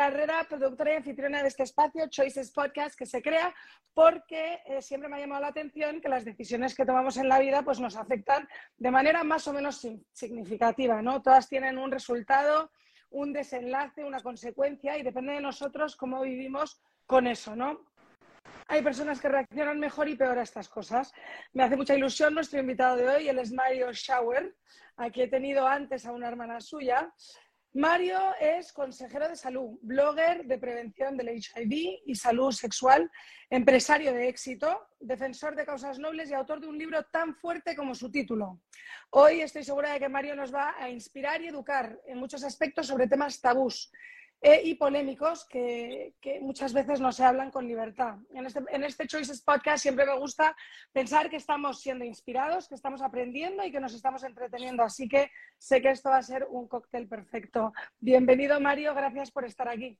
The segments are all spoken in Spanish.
Carla productora y anfitriona de este espacio, Choices Podcast, que se crea porque eh, siempre me ha llamado la atención que las decisiones que tomamos en la vida pues, nos afectan de manera más o menos significativa. ¿no? Todas tienen un resultado, un desenlace, una consecuencia y depende de nosotros cómo vivimos con eso. ¿no? hay personas que reaccionan mejor y peor a estas cosas. Me hace mucha ilusión nuestro invitado de hoy, él es Mario Schauer, aquí he tenido antes a una hermana suya. Mario es consejero de salud, blogger de prevención del HIV y salud sexual, empresario de éxito, defensor de causas nobles y autor de un libro tan fuerte como su título. Hoy estoy segura de que Mario nos va a inspirar y educar en muchos aspectos sobre temas tabús eh, y polémicos que, muchas veces no se hablan con libertad. En este, en este Choices Podcast siempre me gusta pensar que estamos siendo inspirados, que estamos aprendiendo y que nos estamos entreteniendo. Así que sé que esto va a ser un cóctel perfecto. Bienvenido, Mario. Gracias por estar aquí.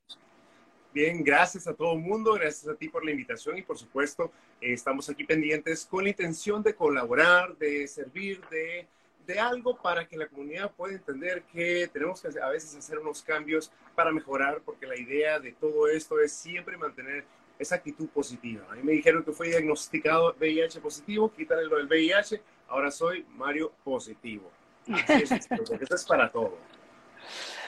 Bien, gracias a todo el mundo, gracias a ti por la invitación y por supuesto eh, estamos aquí pendientes con la intención de colaborar, de servir, de de algo para que la comunidad pueda entender que tenemos que a veces hacer unos cambios para mejorar, porque la idea de todo esto es siempre mantener esa actitud positiva. A mí me dijeron que fue diagnosticado VIH positivo, quítale lo del VIH, ahora soy Mario positivo. Así es, porque esto es para todo.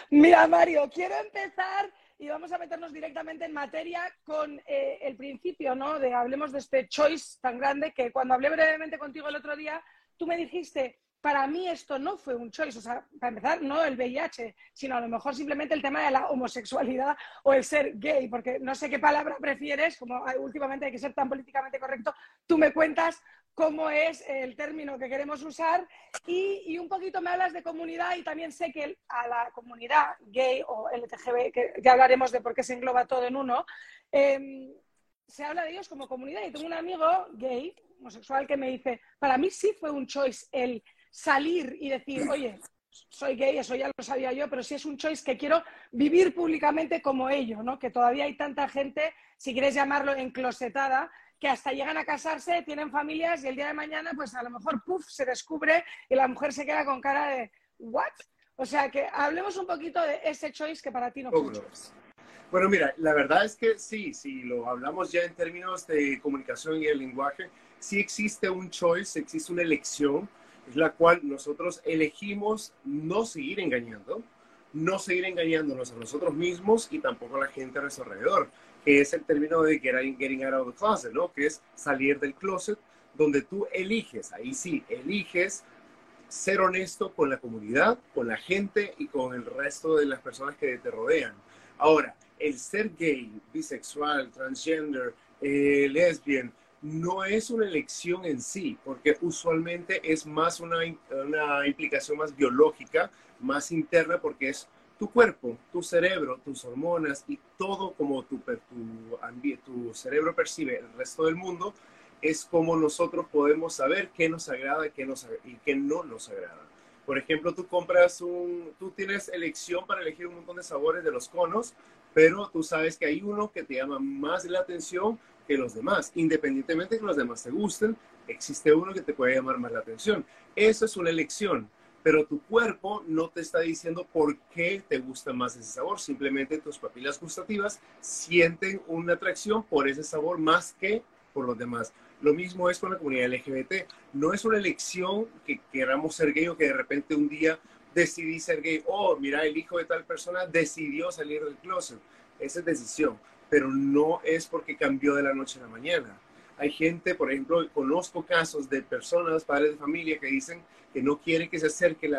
Mira, Mario, quiero empezar y vamos a meternos directamente en materia con eh, el principio, ¿no? De hablemos de este choice tan grande que cuando hablé brevemente contigo el otro día, tú me dijiste, para mí esto no fue un choice, o sea, para empezar, no el VIH, sino a lo mejor simplemente el tema de la homosexualidad o el ser gay, porque no sé qué palabra prefieres, como últimamente hay que ser tan políticamente correcto, tú me cuentas cómo es el término que queremos usar y, un poquito me hablas de comunidad y también sé que a la comunidad gay o LTGB, que ya hablaremos de por qué se engloba todo en uno, em, se habla de ellos como comunidad y tengo un amigo gay, homosexual, que me dice, para mí sí fue un choice el salir y decir, oye, soy gay, eso ya lo sabía yo, pero si es un choice que quiero vivir públicamente como ello, ¿no? Que todavía hay tanta gente, si quieres llamarlo enclosetada, que hasta llegan a casarse, tienen familias y el día de mañana, pues a lo mejor, puff, se descubre y la mujer se queda con cara de, ¿what? O sea, que hablemos un poquito de ese choice que para ti no fue un choice. Bueno, mira, la verdad es que sí, si lo hablamos ya en términos de comunicación y el lenguaje, sí existe un choice, existe una elección, es la cual nosotros elegimos no seguir engañando, no seguir engañándonos a nosotros mismos y tampoco a la gente a nuestro alrededor, que es el término de getting, out of the closet, ¿no? Que es salir del closet, donde tú eliges, ahí sí, eliges ser honesto con la comunidad, con la gente y con el resto de las personas que te rodean. Ahora, el ser gay, bisexual, transgender, eh, lesbian, no es una elección en sí, porque usualmente es más una, una implicación más biológica, más interna, porque es tu cuerpo, tu cerebro, tus hormonas y todo como tu, tu, cerebro percibe el resto del mundo, es como nosotros podemos saber qué nos agrada qué, nos, y qué no nos agrada. Por ejemplo, tú compras un, tú tienes elección para elegir un montón de sabores de los conos, pero tú sabes que hay uno que te llama más la atención que los demás. Independientemente de que los demás te gusten, existe uno que te puede llamar más la atención. Eso es una elección, pero tu cuerpo no te está diciendo por qué te gusta más ese sabor. Simplemente tus papilas gustativas sienten una atracción por ese sabor más que por los demás. Lo mismo es con la comunidad LGBT. No es una elección que queramos ser gay o que de repente un día decidí ser gay. Oh, mira, el hijo de tal persona decidió salir del closet. Esa es decisión pero no es porque cambió de la noche a la mañana. Hay gente, por ejemplo, conozco casos de personas, padres de familia, que dicen que no quieren que se acerque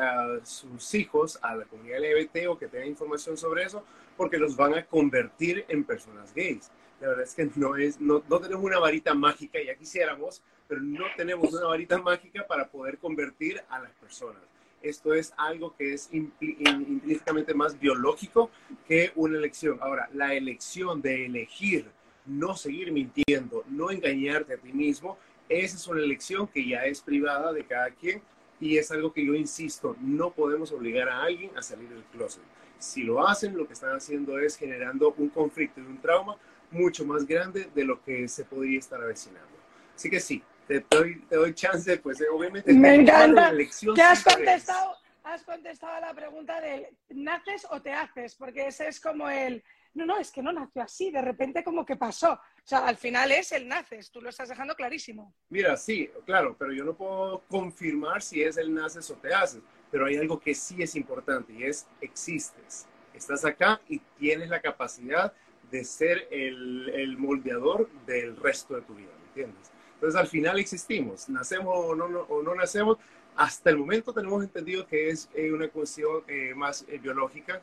sus hijos a la comunidad LGBT o que tengan información sobre eso, porque los van a convertir en personas gays. La verdad es que no, no tenemos una varita mágica, ya quisiéramos, pero no tenemos una varita mágica para poder convertir a las personas esto es algo que es implícitamente más biológico que una elección. Ahora, la elección de elegir no seguir mintiendo, no engañarte a ti mismo, esa es una elección que ya es privada de cada quien y es algo que yo insisto, no podemos obligar a alguien a salir del closet. Si lo hacen, lo que están haciendo es generando un conflicto y un trauma mucho más grande de lo que se podría estar avecinando. Así que sí, te doy, te doy chance, pues eh, obviamente. Me encanta que has contestado. has contestado a la pregunta del ¿naces o te haces? Porque ese es como el, no, no, es que no nació así, de repente como que pasó. O sea, al final es el naces, tú lo estás dejando clarísimo. Mira, sí, claro, pero yo no puedo confirmar si es el naces o te haces, pero hay algo que sí es importante y es existes. Estás acá y tienes la capacidad de ser el, el moldeador del resto de tu vida, ¿me entiendes? Entonces al final existimos, nacemos o no, o no nacemos, hasta el momento tenemos entendido que es eh, una cuestión eh, más eh, biológica,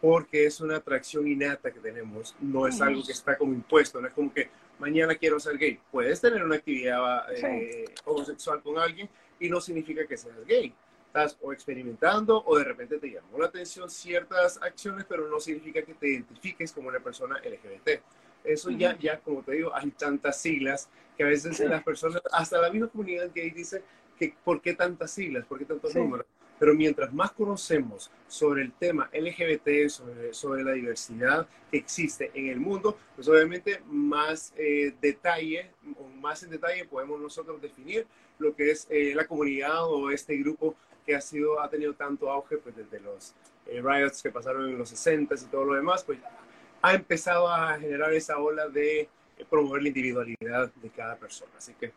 porque es una atracción innata que tenemos, no es algo que está como impuesto, no es como que mañana quiero ser gay. Puedes tener una actividad homosexual con alguien y no significa que seas gay. Estás o experimentando o de repente te llamó la atención ciertas acciones, pero no significa que te identifiques como una persona LGBT. Eso ya, ya, como te digo, hay tantas siglas que a veces las personas, hasta la misma comunidad gay dice que ¿por qué tantas siglas? ¿Por qué tantos números? Pero mientras más conocemos sobre el tema LGBT, sobre, la diversidad que existe en el mundo, pues obviamente más eh, detalle o más en detalle podemos nosotros definir lo que es eh, la comunidad o este grupo que ha sido ha tenido tanto auge pues desde los eh, riots que pasaron en los 60 y todo lo demás, pues ha empezado a generar esa ola de promover la individualidad de cada persona. Así que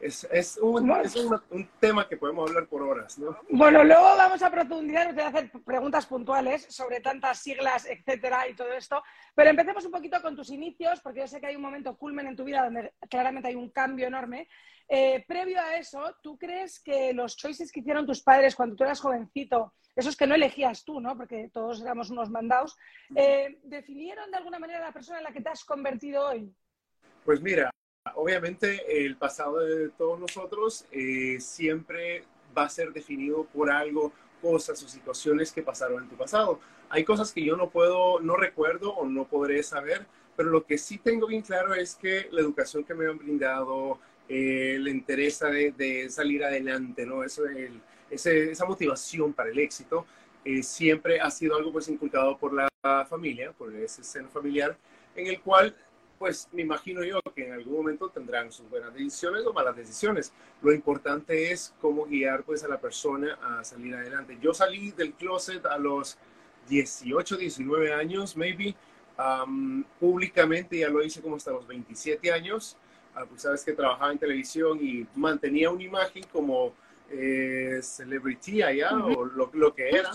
es, es, un, es un, tema que podemos hablar por horas, ¿no? Bueno, luego vamos a profundizar, os voy a hacer preguntas puntuales sobre tantas siglas, etcétera, y todo esto. Pero empecemos un poquito con tus inicios, porque yo sé que hay un momento culmen en tu vida donde claramente hay un cambio enorme. Eh, previo a eso, ¿tú crees que los choices que hicieron tus padres cuando tú eras jovencito, esos que no elegías tú, ¿no? Porque todos éramos unos mandados, eh, definieron de alguna manera la persona en la que te has convertido hoy? Pues mira, Obviamente el pasado de todos nosotros eh, siempre va a ser definido por algo, cosas o situaciones que pasaron en tu pasado. Hay cosas que yo no puedo, no recuerdo o no podré saber, pero lo que sí tengo bien claro es que la educación que me han brindado, eh, la interés de, salir adelante, ¿no? Eso, esa motivación para el éxito, eh, siempre ha sido algo pues inculcado por la familia, por ese seno familiar, en el cual pues me imagino yo que en algún momento tendrán sus buenas decisiones o malas decisiones. Lo importante es cómo guiar pues a la persona a salir adelante. Yo salí del closet a los 18, 19 años, maybe. públicamente ya lo hice como hasta los 27 años. Uh, pues sabes que trabajaba en televisión y mantenía una imagen como eh, celebrity allá o lo, lo, que era,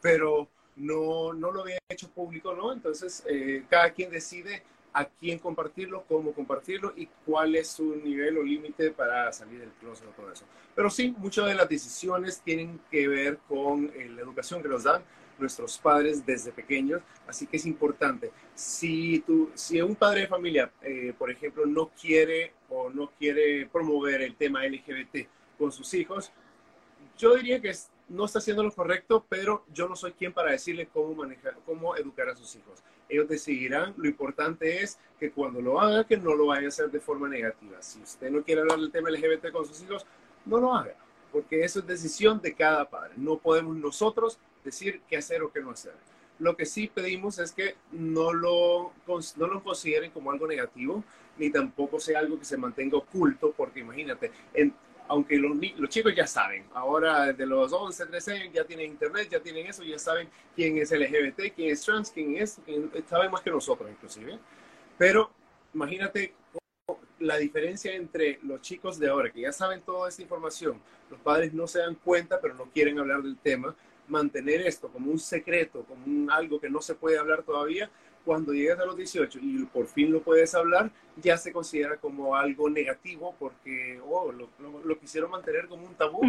pero no, no lo había hecho público, ¿no? Entonces, eh, cada quien decide a quién compartirlo, cómo compartirlo y cuál es su nivel o límite para salir del closet o todo eso. Pero sí, muchas de las decisiones tienen que ver con eh, la educación que nos dan nuestros padres desde pequeños, así que es importante. Si, tú, si un padre de familia, eh, por ejemplo, no quiere o no quiere promover el tema LGBT con sus hijos, yo diría que no está haciendo lo correcto, pero yo no soy quien para decirle cómo manejar, cómo educar a sus hijos ellos decidirán. Lo importante es que cuando lo haga, que no lo vaya a hacer de forma negativa. Si usted no quiere hablar del tema LGBT con sus hijos, no lo haga, porque eso es decisión de cada padre. No podemos nosotros decir qué hacer o qué no hacer. Lo que sí pedimos es que no lo, no lo consideren como algo negativo, ni tampoco sea algo que se mantenga oculto, porque imagínate, en, aunque los, los, chicos ya saben, ahora de los 11, 13 años ya tienen internet, ya tienen eso, ya saben quién es LGBT, quién es trans, quién es, quién, saben más que nosotros inclusive. Pero imagínate la diferencia entre los chicos de ahora, que ya saben toda esta información, los padres no se dan cuenta, pero no quieren hablar del tema, mantener esto como un secreto, como un, algo que no se puede hablar todavía, cuando llegas a los 18 y por fin lo puedes hablar, ya se considera como algo negativo porque oh, lo, lo, quisieron mantener como un tabú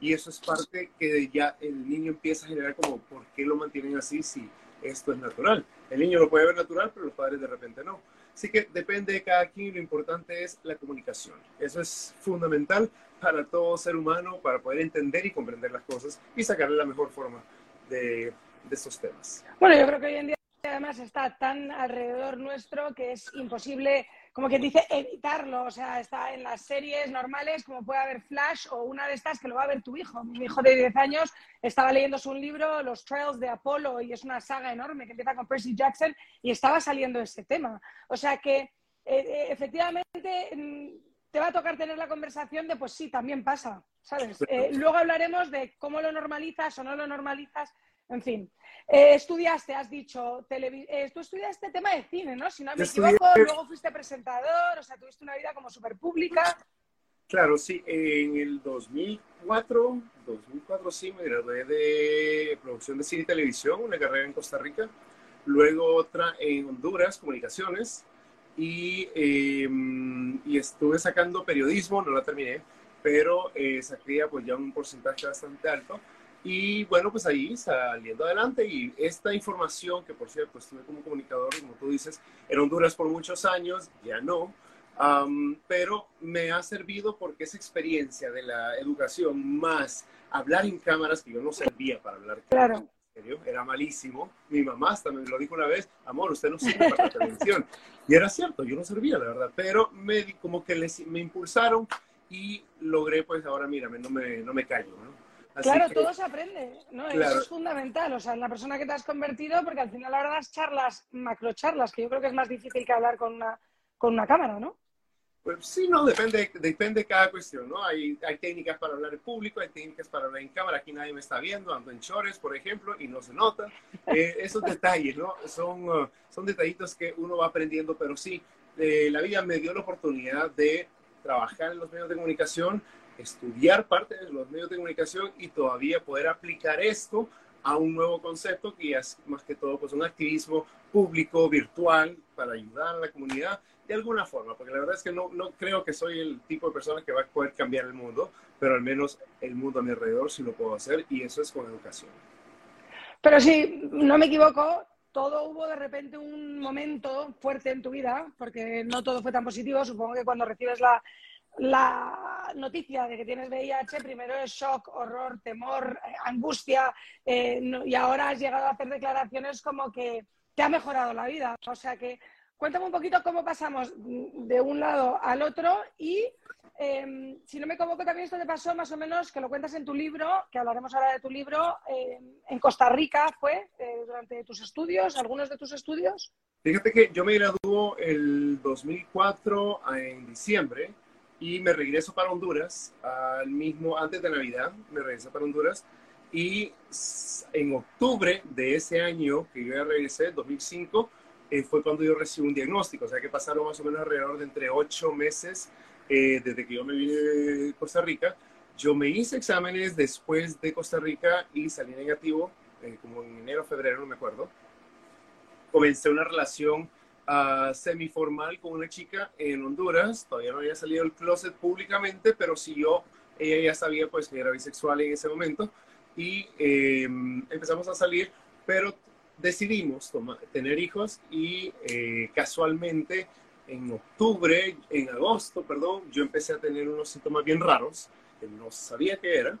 y eso es parte que ya el niño empieza a generar como, ¿por qué lo mantienen así si esto es natural? El niño lo puede ver natural, pero los padres de repente no. Así que depende de cada quien, lo importante es la comunicación. Eso es fundamental para todo ser humano, para poder entender y comprender las cosas y sacarle la mejor forma de, de estos temas. Bueno, yo creo que hoy en día además está tan alrededor nuestro que es imposible, como quien dice, evitarlo. O sea, está en las series normales, como puede haber Flash o una de estas que lo va a ver tu hijo. Mi hijo de 10 años estaba leyéndose un libro, Los Trails de Apolo, y es una saga enorme que empieza con Percy Jackson, y estaba saliendo ese tema. O sea que, eh, eh, efectivamente, mm, te va a tocar tener la conversación de, pues sí, también pasa, ¿sabes? Eh, luego hablaremos de cómo lo normalizas o no lo normalizas, en fin. Eh, estudiaste, has dicho, eh, tú estudiaste tema de cine, ¿no? Si no me equivoco, luego fuiste presentador, o sea, tuviste una vida como súper pública. Claro, sí, en el 2004, 2004 sí, me gradué de producción de cine y televisión, una carrera en Costa Rica, luego otra en Honduras, comunicaciones, y, em, y estuve sacando periodismo, no la terminé, pero eh, saqué pues ya un porcentaje bastante alto. Y bueno, pues ahí saliendo adelante y esta información, que por cierto estuve como comunicador, como tú dices, en Honduras por muchos años, ya no, pero me ha servido porque esa experiencia de la educación más hablar en cámaras, que yo no servía para hablar claro. era malísimo. Mi mamá hasta me lo dijo una vez, amor, usted no sirve para la televisión. Y era cierto, yo no servía, la verdad, pero me, como que les, me impulsaron y logré, pues ahora mírame, no me, no me callo, claro, todo se aprende, ¿no? Eso es fundamental, o sea, en la persona que te has convertido, porque al final ahora das charlas, macro charlas, que yo creo que es más difícil que hablar con una, con una cámara, ¿no? Pues sí, no, depende, depende de cada cuestión, ¿no? Hay, hay técnicas para hablar en público, hay técnicas para hablar en cámara, aquí nadie me está viendo, ando en chores, por ejemplo, y no se nota. Eh, esos detalles, ¿no? Son, uh, son detallitos que uno va aprendiendo, pero sí, eh, la vida me dio la oportunidad de trabajar en los medios de comunicación, estudiar parte de los medios de comunicación y todavía poder aplicar esto a un nuevo concepto que es más que todo pues un activismo público, virtual, para ayudar a la comunidad de alguna forma, porque la verdad es que no, no creo que soy el tipo de persona que va a poder cambiar el mundo, pero al menos el mundo a mi alrededor sí lo puedo hacer y eso es con educación. Pero si no me equivoco, todo hubo de repente un momento fuerte en tu vida, porque no todo fue tan positivo. Supongo que cuando recibes la, la noticia de que tienes VIH, primero es shock, horror, temor, eh, angustia, eh, y ahora has llegado a hacer declaraciones como que te ha mejorado la vida. O sea que Cuéntame un poquito cómo pasamos de un lado al otro y, em, si no me equivoco, también esto te pasó más o menos, que lo cuentas en tu libro, que hablaremos ahora de tu libro, em, en Costa Rica fue, eh, durante tus estudios, algunos de tus estudios. Fíjate que yo me graduó el 2004 en diciembre y me regreso para Honduras, al mismo, antes de Navidad, me regreso para Honduras y en octubre de ese año que yo ya regresé, 2005, eh, fue cuando yo recibí un diagnóstico, o sea que pasaron más o menos alrededor de entre ocho meses eh, desde que yo me vine de Costa Rica. Yo me hice exámenes después de Costa Rica y salí negativo, eh, como en enero, febrero, no me acuerdo. Comencé una relación uh, semiformal con una chica en Honduras, todavía no había salido del closet públicamente, pero sí yo, ella ya sabía pues que era bisexual en ese momento y empezamos a salir, pero decidimos tener hijos y eh, casualmente en octubre, en agosto, perdón, yo empecé a tener unos síntomas bien raros que no sabía qué era.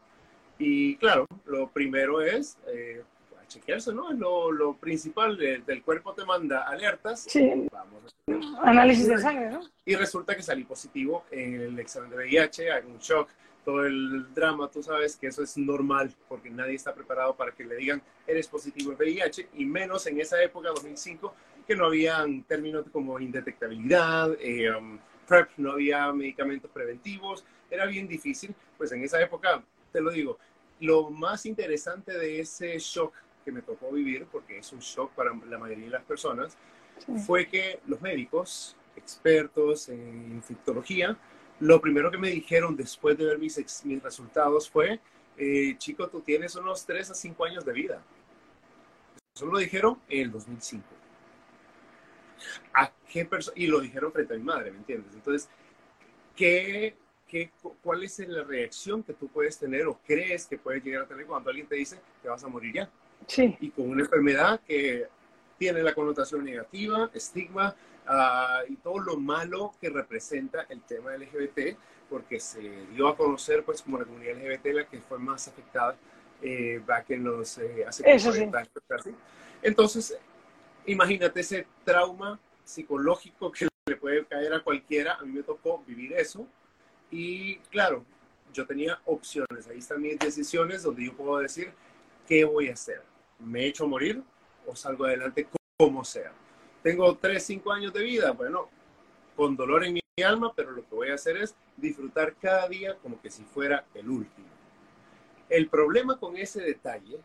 Y claro, lo primero es eh, chequearse, ¿no? Lo, lo principal del cuerpo te manda alertas. Sí. Vamos Análisis de sangre, ¿no? Y resulta que salí positivo en el examen de VIH, hay un shock todo el drama, tú sabes que eso es normal porque nadie está preparado para que le digan eres positivo en VIH y menos en esa época, 2005, que no había términos como indetectabilidad, eh, um, PrEP, no había medicamentos preventivos, era bien difícil, pues en esa época, te lo digo, lo más interesante de ese shock que me tocó vivir, porque es un shock para la mayoría de las personas, fue que los médicos, expertos en infectología, lo primero que me dijeron después de ver mis, mis resultados fue, eh, chico, tú tienes unos 3 a 5 años de vida. Eso lo dijeron en el 2005. ¿A qué y lo dijeron frente a mi madre, ¿me entiendes? Entonces, ¿qué, qué, ¿cuál es la reacción que tú puedes tener o crees que puedes llegar a tener cuando alguien te dice que vas a morir ya? Sí. Y con una enfermedad que tiene la connotación negativa, estigma, Ah, y todo lo malo que representa el tema LGBT, porque se dio a conocer pues como la comunidad LGBT la que fue más afectada eh, back en los eh, hace Eso sí. Entonces, imagínate ese trauma psicológico que le puede caer a cualquiera. A mí me tocó vivir eso. Y claro, yo tenía opciones. Ahí están mis decisiones donde yo puedo decir qué voy a hacer. ¿Me echo a morir o salgo adelante como sea? tengo 3, 5 años de vida, bueno, con dolor en mi alma, pero lo que voy a hacer es disfrutar cada día como que si fuera el último. El problema con ese detalle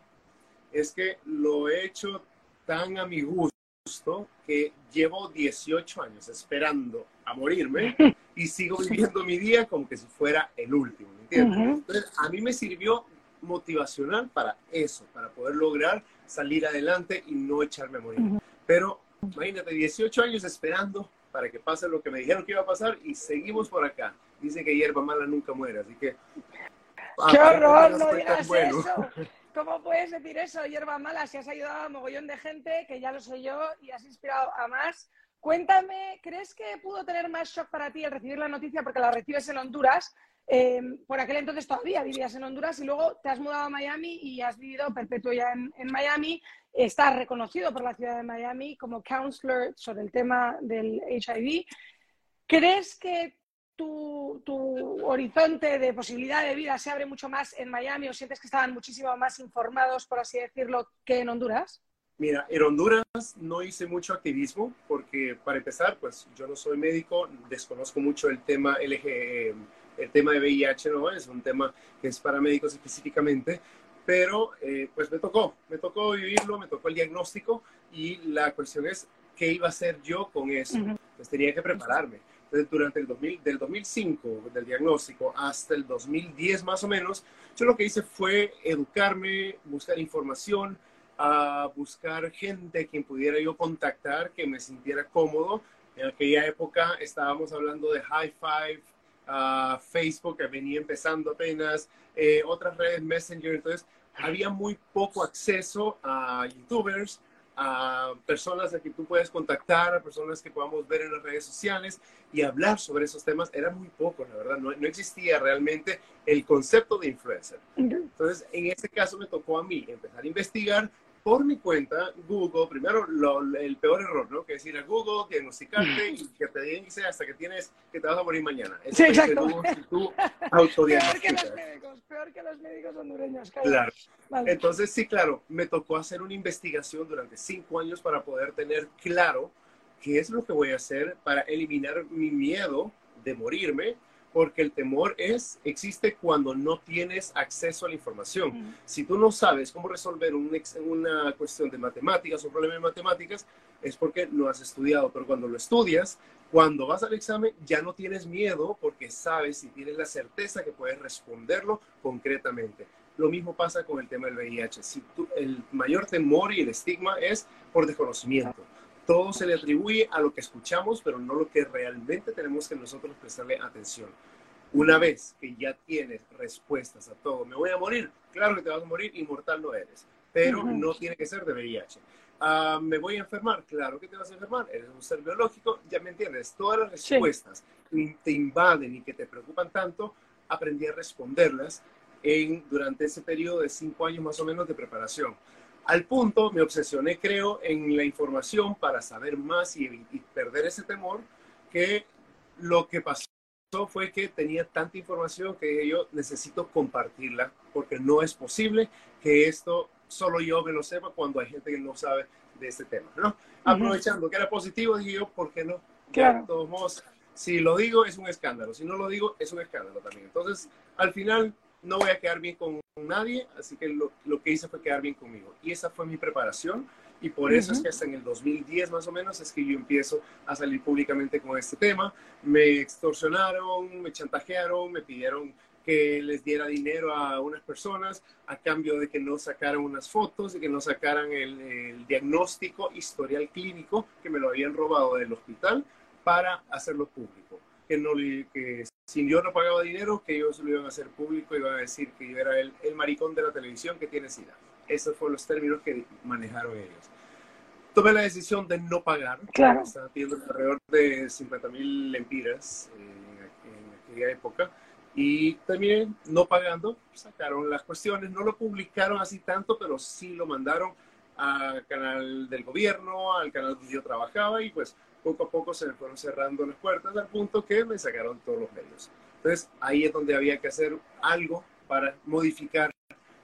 es que lo he hecho tan a mi gusto que llevo 18 años esperando a morirme y sigo viviendo mi día como que si fuera el último, ¿entiendes? Entonces, a mí me sirvió motivacional para eso, para poder lograr salir adelante y no echarme a morir. Pero imagínate, 18 años esperando para que pase lo que me dijeron que iba a pasar y seguimos por acá. Dice que hierba mala nunca muere, así que... ¡Qué horror! No digas eso. ¿Cómo puedes decir eso, hierba mala? Si has ayudado a mogollón de gente, que ya lo sé yo, y has inspirado a más. Cuéntame, ¿crees que pudo tener más shock para ti el recibir la noticia porque la recibes en Honduras? Eh, por aquel entonces todavía vivías en Honduras y luego te has mudado a Miami y has vivido perpetuo ya en, en Miami. Estás reconocido por la ciudad de Miami como counselor sobre el tema del HIV. ¿Crees que tu, tu, horizonte de posibilidad de vida se abre mucho más en Miami o sientes que estaban muchísimo más informados, por así decirlo, que en Honduras? Mira, en Honduras no hice mucho activismo porque, para empezar, pues yo no soy médico, desconozco mucho el tema LG, el tema de VIH, ¿no? Es un tema que es para médicos específicamente, pero eh, pues me tocó, me tocó vivirlo, me tocó el diagnóstico y la cuestión es qué iba a hacer yo con eso. Pues tenía que prepararme durante el 2000, del 2005, del diagnóstico, hasta el 2010 más o menos, yo lo que hice fue educarme, buscar información, a buscar gente quien pudiera yo contactar, que me sintiera cómodo. En aquella época estábamos hablando de High Five, uh, Facebook, que venía empezando apenas, eh, otras redes Messenger, entonces había muy poco acceso a youtubers, a personas a que tú puedes contactar, a personas que podamos ver en las redes sociales y hablar sobre esos temas. Era muy poco, la verdad. No, no existía realmente el concepto de influencer. Entonces, en ese caso me tocó a mí empezar a investigar por mi cuenta, Google, primero el peor error, ¿no? Que es ir a Google, diagnosticarte y que te dice hasta que tienes, que te vas a morir mañana. sí, exacto. tú peor que los médicos, peor que los médicos hondureños. Claro. Entonces, sí, claro, me tocó hacer una investigación durante cinco años para poder tener claro qué es lo que voy a hacer para eliminar mi miedo de morirme porque el temor es, existe cuando no tienes acceso a la información. Si tú no sabes cómo resolver una cuestión de matemáticas, un problema de matemáticas, es porque no has estudiado, pero cuando lo estudias, cuando vas al examen ya no tienes miedo porque sabes y tienes la certeza que puedes responderlo concretamente. Lo mismo pasa con el tema del VIH. Si el mayor temor y el estigma es por desconocimiento todo se le atribuye a lo que escuchamos, pero no lo que realmente tenemos que nosotros prestarle atención. Una vez que ya tienes respuestas a todo, me voy a morir, claro que te vas a morir, inmortal no eres, pero no tiene que ser de VIH. Ah, me voy a enfermar, claro que te vas a enfermar, eres un ser biológico, ya me entiendes, todas las respuestas que te invaden y que te preocupan tanto, aprendí a responderlas en, durante ese periodo de cinco años más o menos de preparación. Al punto me obsesioné, creo, en la información para saber más y, y perder ese temor que lo que pasó fue que tenía tanta información que yo necesito compartirla porque no es posible que esto solo yo me lo sepa cuando hay gente que no sabe de este tema, ¿no? Aprovechando que era positivo, dije yo, ¿por qué no? Claro. De todos modos, si lo digo es un escándalo, si no lo digo es un escándalo también. Entonces, al final no voy a quedar bien con nadie, así que lo, lo, que hice fue quedar bien conmigo. Y esa fue mi preparación y por eso es que hasta en el 2010 más o menos es que yo empiezo a salir públicamente con este tema. Me extorsionaron, me chantajearon, me pidieron que les diera dinero a unas personas a cambio de que no sacaran unas fotos, de que no sacaran el, el diagnóstico historial clínico que me lo habían robado del hospital para hacerlo público que, no, que si yo no pagaba dinero, que ellos lo iban a hacer público y iban a decir que yo era el, el maricón de la televisión que tiene SIDA. Esos fueron los términos que manejaron ellos. Tomé la decisión de no pagar. Claro. Estaba pidiendo alrededor de 50 mil lempiras en, en aquella época. Y también no pagando, sacaron las cuestiones, no lo publicaron así tanto, pero sí lo mandaron al canal del gobierno, al canal donde yo trabajaba y pues poco a poco se me fueron cerrando las puertas al punto que me sacaron todos los medios. Entonces ahí es donde había que hacer algo para modificar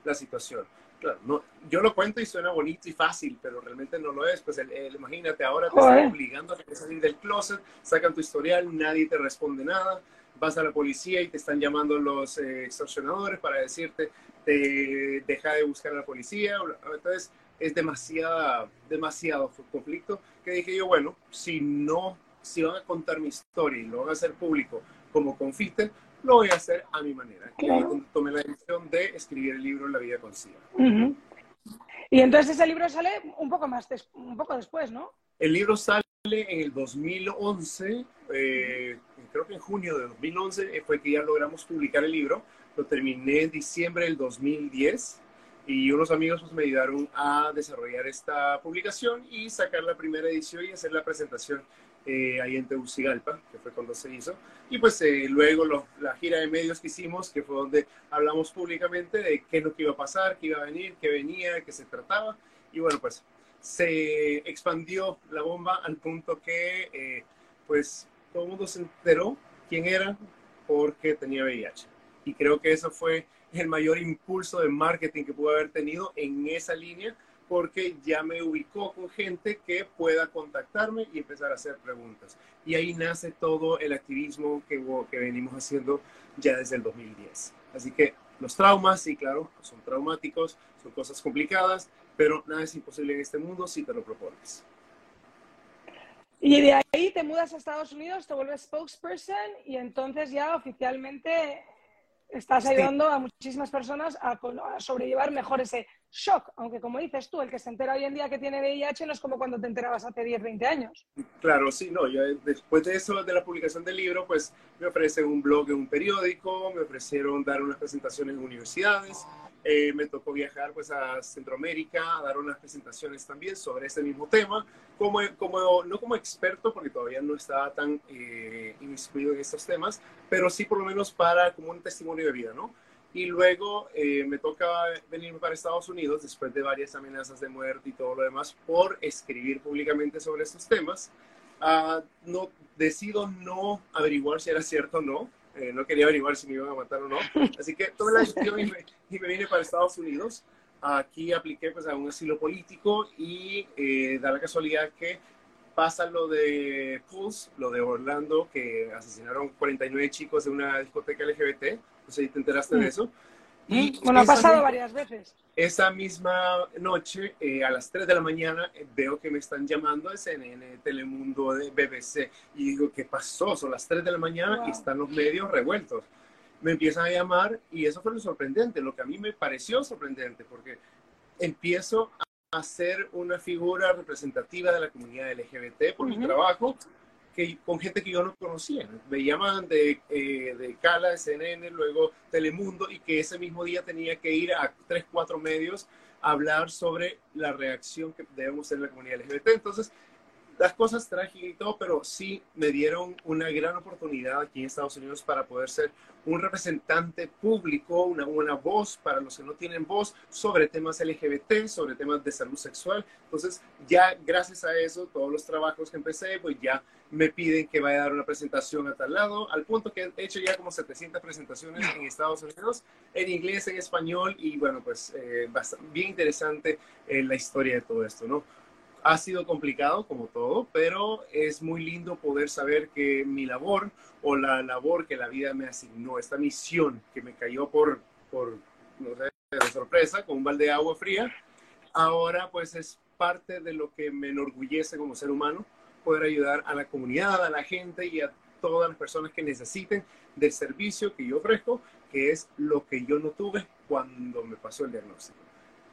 la situación. Claro, no, yo lo cuento y suena bonito y fácil, pero realmente no lo es. Pues imagínate, ahora te están obligando a salir del closet, sacan tu historial, nadie te responde nada, vas a la policía y te están llamando los eh, extorsionadores para decirte, te deja de buscar a la policía. Entonces, es demasiado, demasiado conflicto que dije yo, bueno, si no, si van a contar mi historia y lo van a hacer público como confiten, lo voy a hacer a mi manera. Y tomé la decisión de escribir el libro La vida consigo. Y entonces ese libro sale un poco más, un poco después, ¿no? El libro sale en el 2011, eh, creo que en junio de 2011 eh, fue que ya logramos publicar el libro. Lo terminé en diciembre del 2010 y unos amigos pues, me ayudaron a desarrollar esta publicación y sacar la primera edición y hacer la presentación eh, ahí en Tegucigalpa, que fue cuando se hizo. Y pues eh, luego la gira de medios que hicimos, que fue donde hablamos públicamente de qué es lo que iba a pasar, qué iba a venir, qué venía, qué se trataba. Y bueno, pues se expandió la bomba al punto que eh, pues todo el mundo se enteró quién era porque tenía VIH. Y creo que eso fue el mayor impulso de marketing que pudo haber tenido en esa línea, porque ya me ubicó con gente que pueda contactarme y empezar a hacer preguntas. Y ahí nace todo el activismo que, que venimos haciendo ya desde el 2010. Así que los traumas, sí, claro, son traumáticos, son cosas complicadas, pero nada es imposible en este mundo si te lo propones. Y de ahí te mudas a Estados Unidos, te vuelves spokesperson y entonces ya oficialmente estás ayudando a muchísimas personas a, sobrellevar mejor ese shock, aunque como dices tú, el que se entera hoy en día que tiene VIH no es como cuando te enterabas hace 10, 20 años. Claro, sí, no, yo después de eso, de la publicación del libro, pues me ofrecen un blog en un periódico, me ofrecieron dar unas presentaciones en universidades, eh, me tocó viajar pues a Centroamérica a dar unas presentaciones también sobre este mismo tema, como, como, no como experto porque todavía no estaba tan eh, inmiscuido en estos temas, pero sí por lo menos para como un testimonio de vida, ¿no? Y luego eh, me toca venirme para Estados Unidos después de varias amenazas de muerte y todo lo demás por escribir públicamente sobre estos temas. Uh, no, decido no averiguar si era cierto o no, eh, no quería averiguar si me iban a matar o no. Así que tomé la decisión y me, y me vine para Estados Unidos. Aquí apliqué pues, a un asilo político y eh, da la casualidad que pasa lo de Pulse, lo de Orlando, que asesinaron 49 chicos de una discoteca LGBT. No sé si te enteraste de mm. eso. Y bueno, ha pasado varias veces. Esa misma noche, eh, a las 3 de la mañana, eh, veo que me están llamando de CNN, Telemundo, de BBC, y digo, ¿qué pasó? Son las 3 de la mañana y están los medios revueltos. Me empiezan a llamar y eso fue lo sorprendente, lo que a mí me pareció sorprendente, porque empiezo a ser una figura representativa de la comunidad LGBT por mi trabajo, que, con gente que yo no conocía. Me llaman de, eh, de Cala, de CNN, luego Telemundo, y que ese mismo día tenía que ir a tres, cuatro medios a hablar sobre la reacción que debemos tener la comunidad LGBT. Entonces, las cosas trágicas y todo, pero sí me dieron una gran oportunidad aquí en Estados Unidos para poder ser un representante público, una buena voz para los que no tienen voz sobre temas LGBT, sobre temas de salud sexual. Entonces, ya gracias a eso, todos los trabajos que empecé, pues ya me piden que vaya a dar una presentación a tal lado, al punto que he hecho ya como 700 presentaciones en Estados Unidos, en inglés, en español, y bueno, pues eh, bien interesante eh, la historia de todo esto, ¿no? Ha sido complicado, como todo, pero es muy lindo poder saber que mi labor o la labor que la vida me asignó, esta misión que me cayó por, por no sé, de sorpresa, con un balde de agua fría, ahora pues es parte de lo que me enorgullece como ser humano, poder ayudar a la comunidad, a la gente y a todas las personas que necesiten del servicio que yo ofrezco, que es lo que yo no tuve cuando me pasó el diagnóstico.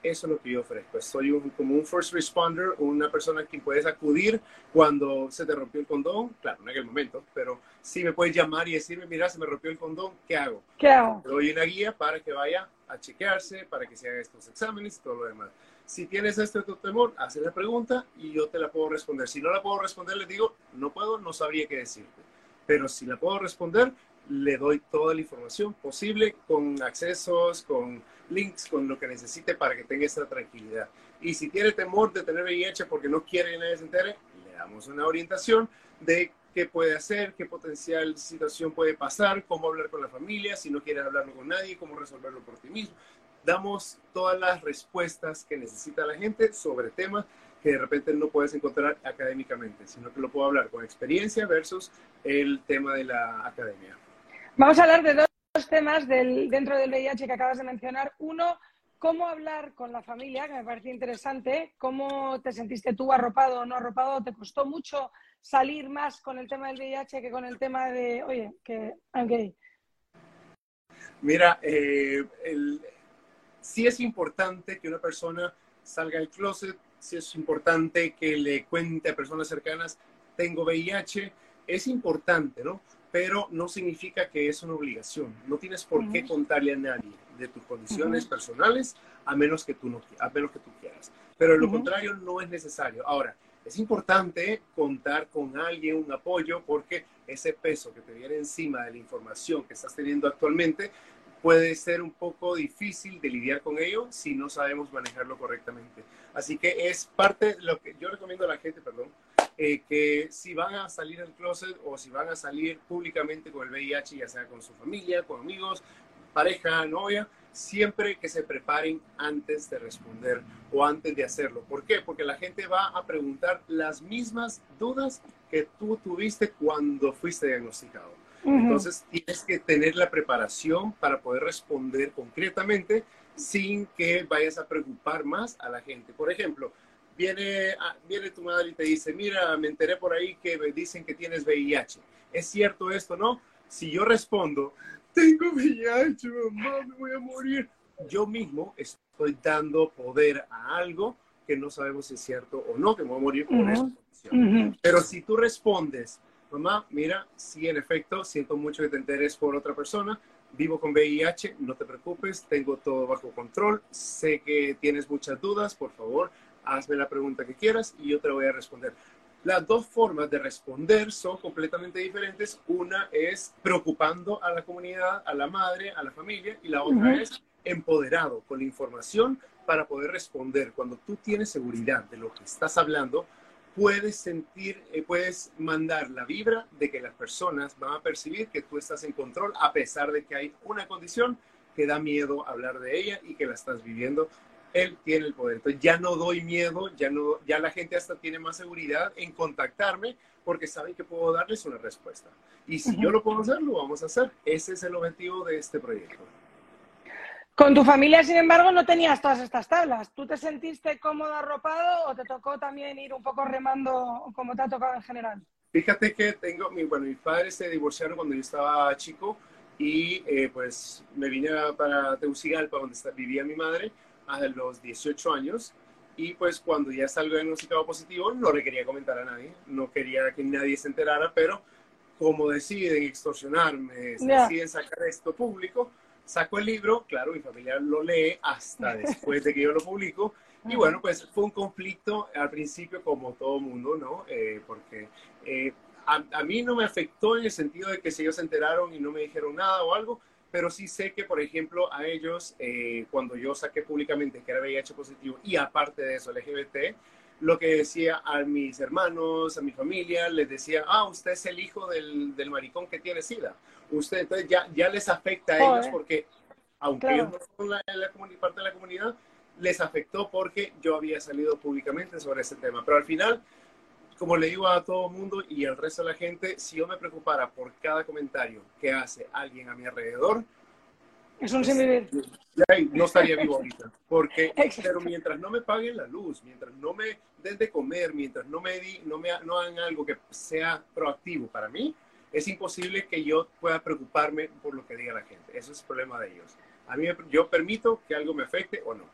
Eso es lo que yo ofrezco. Soy un, como un first responder, una persona a quien puedes acudir cuando se te rompió el condón. Claro, no en el momento, pero sí me puedes llamar y decirme, mira, se me rompió el condón, ¿qué hago? ¿Qué hago? Te doy una guía para que vaya a chequearse, para que se haga estos exámenes y todo lo demás. Si tienes este temor, haz la pregunta y yo te la puedo responder. Si no la puedo responder, le digo, no puedo, no sabría qué decirte. Pero si la puedo responder, le doy toda la información posible con accesos, con links, con lo que necesite para que tenga esa tranquilidad. Y si tiene temor de tener VIH porque no quiere que nadie se entere, le damos una orientación de qué puede hacer, qué potencial situación puede pasar, cómo hablar con la familia, si no quieres hablarlo con nadie, cómo resolverlo por ti mismo. Damos todas las respuestas que necesita la gente sobre temas que de repente no puedes encontrar académicamente, sino que lo puedo hablar con experiencia versus el tema de la academia. Vamos a hablar de dos temas del, dentro del VIH que acabas de mencionar. Uno, cómo hablar con la familia, que me parece interesante. ¿Cómo te sentiste tú arropado o no arropado? ¿Te costó mucho salir más con el tema del VIH que con el tema de, oye, que I'm gay? Mira, eh, sí es importante que una persona salga del closet, sí es importante que le cuente a personas cercanas, tengo VIH, es importante, ¿no? Pero no significa que es una obligación. No tienes por qué contarle a nadie de tus condiciones personales a menos que tú no a menos que tú quieras. Pero lo contrario no es necesario. Ahora, es importante contar con alguien, un apoyo, porque ese peso que te viene encima de la información que estás teniendo actualmente puede ser un poco difícil de lidiar con ello si no sabemos manejarlo correctamente. Así que es parte de lo que yo recomiendo a la gente, perdón, eh, que si van a salir del closet o si van a salir públicamente con el VIH, ya sea con su familia, con amigos, pareja, novia, siempre que se preparen antes de responder o antes de hacerlo. ¿Por qué? Porque la gente va a preguntar las mismas dudas que tú tuviste cuando fuiste diagnosticado. Entonces tienes que tener la preparación para poder responder concretamente sin que vayas a preocupar más a la gente. Por ejemplo, viene, viene tu madre y te dice, mira, me enteré por ahí que me dicen que tienes VIH. ¿Es cierto esto, no? Si yo respondo, tengo VIH, mamá, me voy a morir. Yo mismo estoy dando poder a algo que no sabemos si es cierto o no, que me voy a morir por condición. Pero si tú respondes, mamá, mira, sí, en efecto, siento mucho que te enteres por otra persona, vivo con VIH, no te preocupes, tengo todo bajo control, sé que tienes muchas dudas, por favor, hazme la pregunta que quieras y yo te voy a responder. Las dos formas de responder son completamente diferentes. Una es preocupando a la comunidad, a la madre, a la familia, y la otra es empoderado con la información para poder responder. Cuando tú tienes seguridad de lo que estás hablando, puedes sentir, eh, puedes mandar la vibra de que las personas van a percibir que tú estás en control a pesar de que hay una condición que da miedo hablar de ella y que la estás viviendo él tiene el poder. Entonces ya no doy miedo, ya, no, ya la gente hasta tiene más seguridad en contactarme porque saben que puedo darles una respuesta. Y si yo lo puedo hacer, lo vamos a hacer. Ese es el objetivo de este proyecto. Con tu familia, sin embargo, no tenías todas estas tablas. ¿Tú te sentiste cómodo arropado o te tocó también ir un poco remando como te ha tocado en general? Fíjate que tengo, mi, bueno, mis padres se divorciaron cuando yo estaba chico y eh, pues me vine para Tegucigalpa, donde vivía mi madre, a los 18 años. Y pues cuando ya salgo diagnosticado positivo, no le quería comentar a nadie, no quería que nadie se enterara, pero como deciden extorsionarme, deciden sacar esto público, saco el libro, claro, mi familia lo lee hasta después de que yo lo publico. Y bueno, pues fue un conflicto al principio como todo mundo, ¿no? Eh, porque eh, a, a, mí no me afectó en el sentido de que si ellos se enteraron y no me dijeron nada o algo, pero sí sé que, por ejemplo, a ellos, eh, cuando yo saqué públicamente que era VIH positivo y aparte de eso, LGBT, lo que decía a mis hermanos, a mi familia, les decía, ah, usted es el hijo del, del maricón que tiene SIDA. Usted, entonces ya, ya les afecta a ellos porque, aunque ellos no son la, parte de la comunidad, les afectó porque yo había salido públicamente sobre ese tema. Pero al final, como le digo a todo el mundo y al resto de la gente, si yo me preocupara por cada comentario que hace alguien a mi alrededor, es un pues, No estaría vivo ahorita. Porque, pero mientras no me paguen la luz, mientras no me den de comer, mientras no me, di, no me no hagan algo que sea proactivo para mí, es imposible que yo pueda preocuparme por lo que diga la gente. Eso es el problema de ellos. A mí yo permito que algo me afecte o no.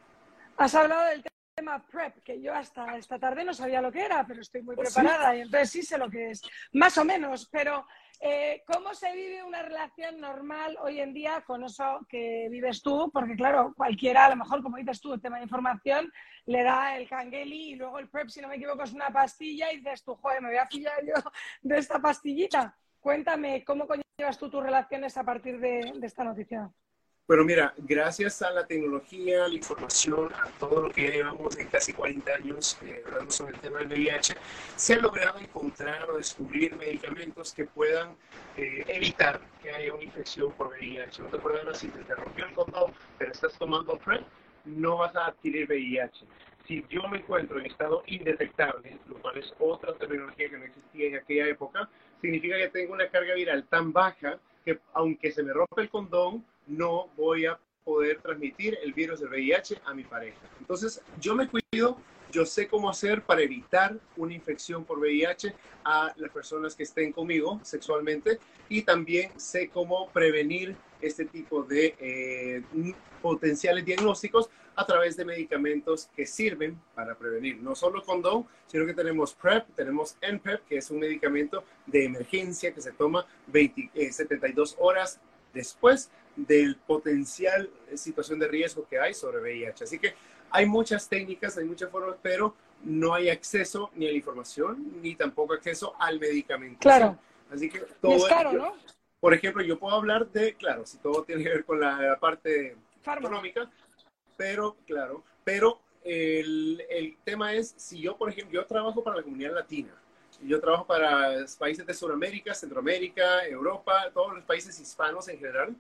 Has hablado del tema PrEP, que yo hasta esta tarde no sabía lo que era, pero estoy muy ¿Oh, preparada y entonces sí sé lo que es, más o menos, pero eh, ¿cómo se vive una relación normal hoy en día con eso que vives tú? Porque claro, cualquiera, a lo mejor, como dices tú, el tema de información, le da el cangueli y luego el PrEP, si no me equivoco, es una pastilla y dices tú, joder, me voy a pillar yo de esta pastillita. Cuéntame, ¿cómo llevas tú tus relaciones a partir de esta noticia? Bueno, mira, gracias a la tecnología, la información, a todo lo que llevamos de casi 40 años eh, hablando sobre el tema del VIH, se ha logrado encontrar o descubrir medicamentos que puedan eh, evitar que haya una infección por VIH. No te acuerdas si te rompió el condón, pero estás tomando PrEP, no vas a adquirir VIH. Si yo me encuentro en estado indetectable, lo cual es otra tecnología que no existía en aquella época, significa que tengo una carga viral tan baja que aunque se me rompa el condón, no voy a poder transmitir el virus del VIH a mi pareja. Entonces, yo me cuido, yo sé cómo hacer para evitar una infección por VIH a las personas que estén conmigo sexualmente y también sé cómo prevenir este tipo de eh, potenciales diagnósticos a través de medicamentos que sirven para prevenir no solo condón, sino que tenemos PrEP, tenemos NPEP, que es un medicamento de emergencia que se toma 72 eh, horas después del potencial situación de riesgo que hay sobre VIH. Así que hay muchas técnicas, hay muchas formas, pero no hay acceso ni a la información, ni tampoco acceso al medicamento. Claro. Así que todo es caro, ¿no? Por ejemplo, yo puedo hablar de, claro, si todo tiene que ver con la parte económica, pero, claro, pero el, el tema es, si yo, por ejemplo, yo trabajo para la comunidad latina, yo trabajo para países de Sudamérica, Centroamérica, Europa, todos los países hispanos en general,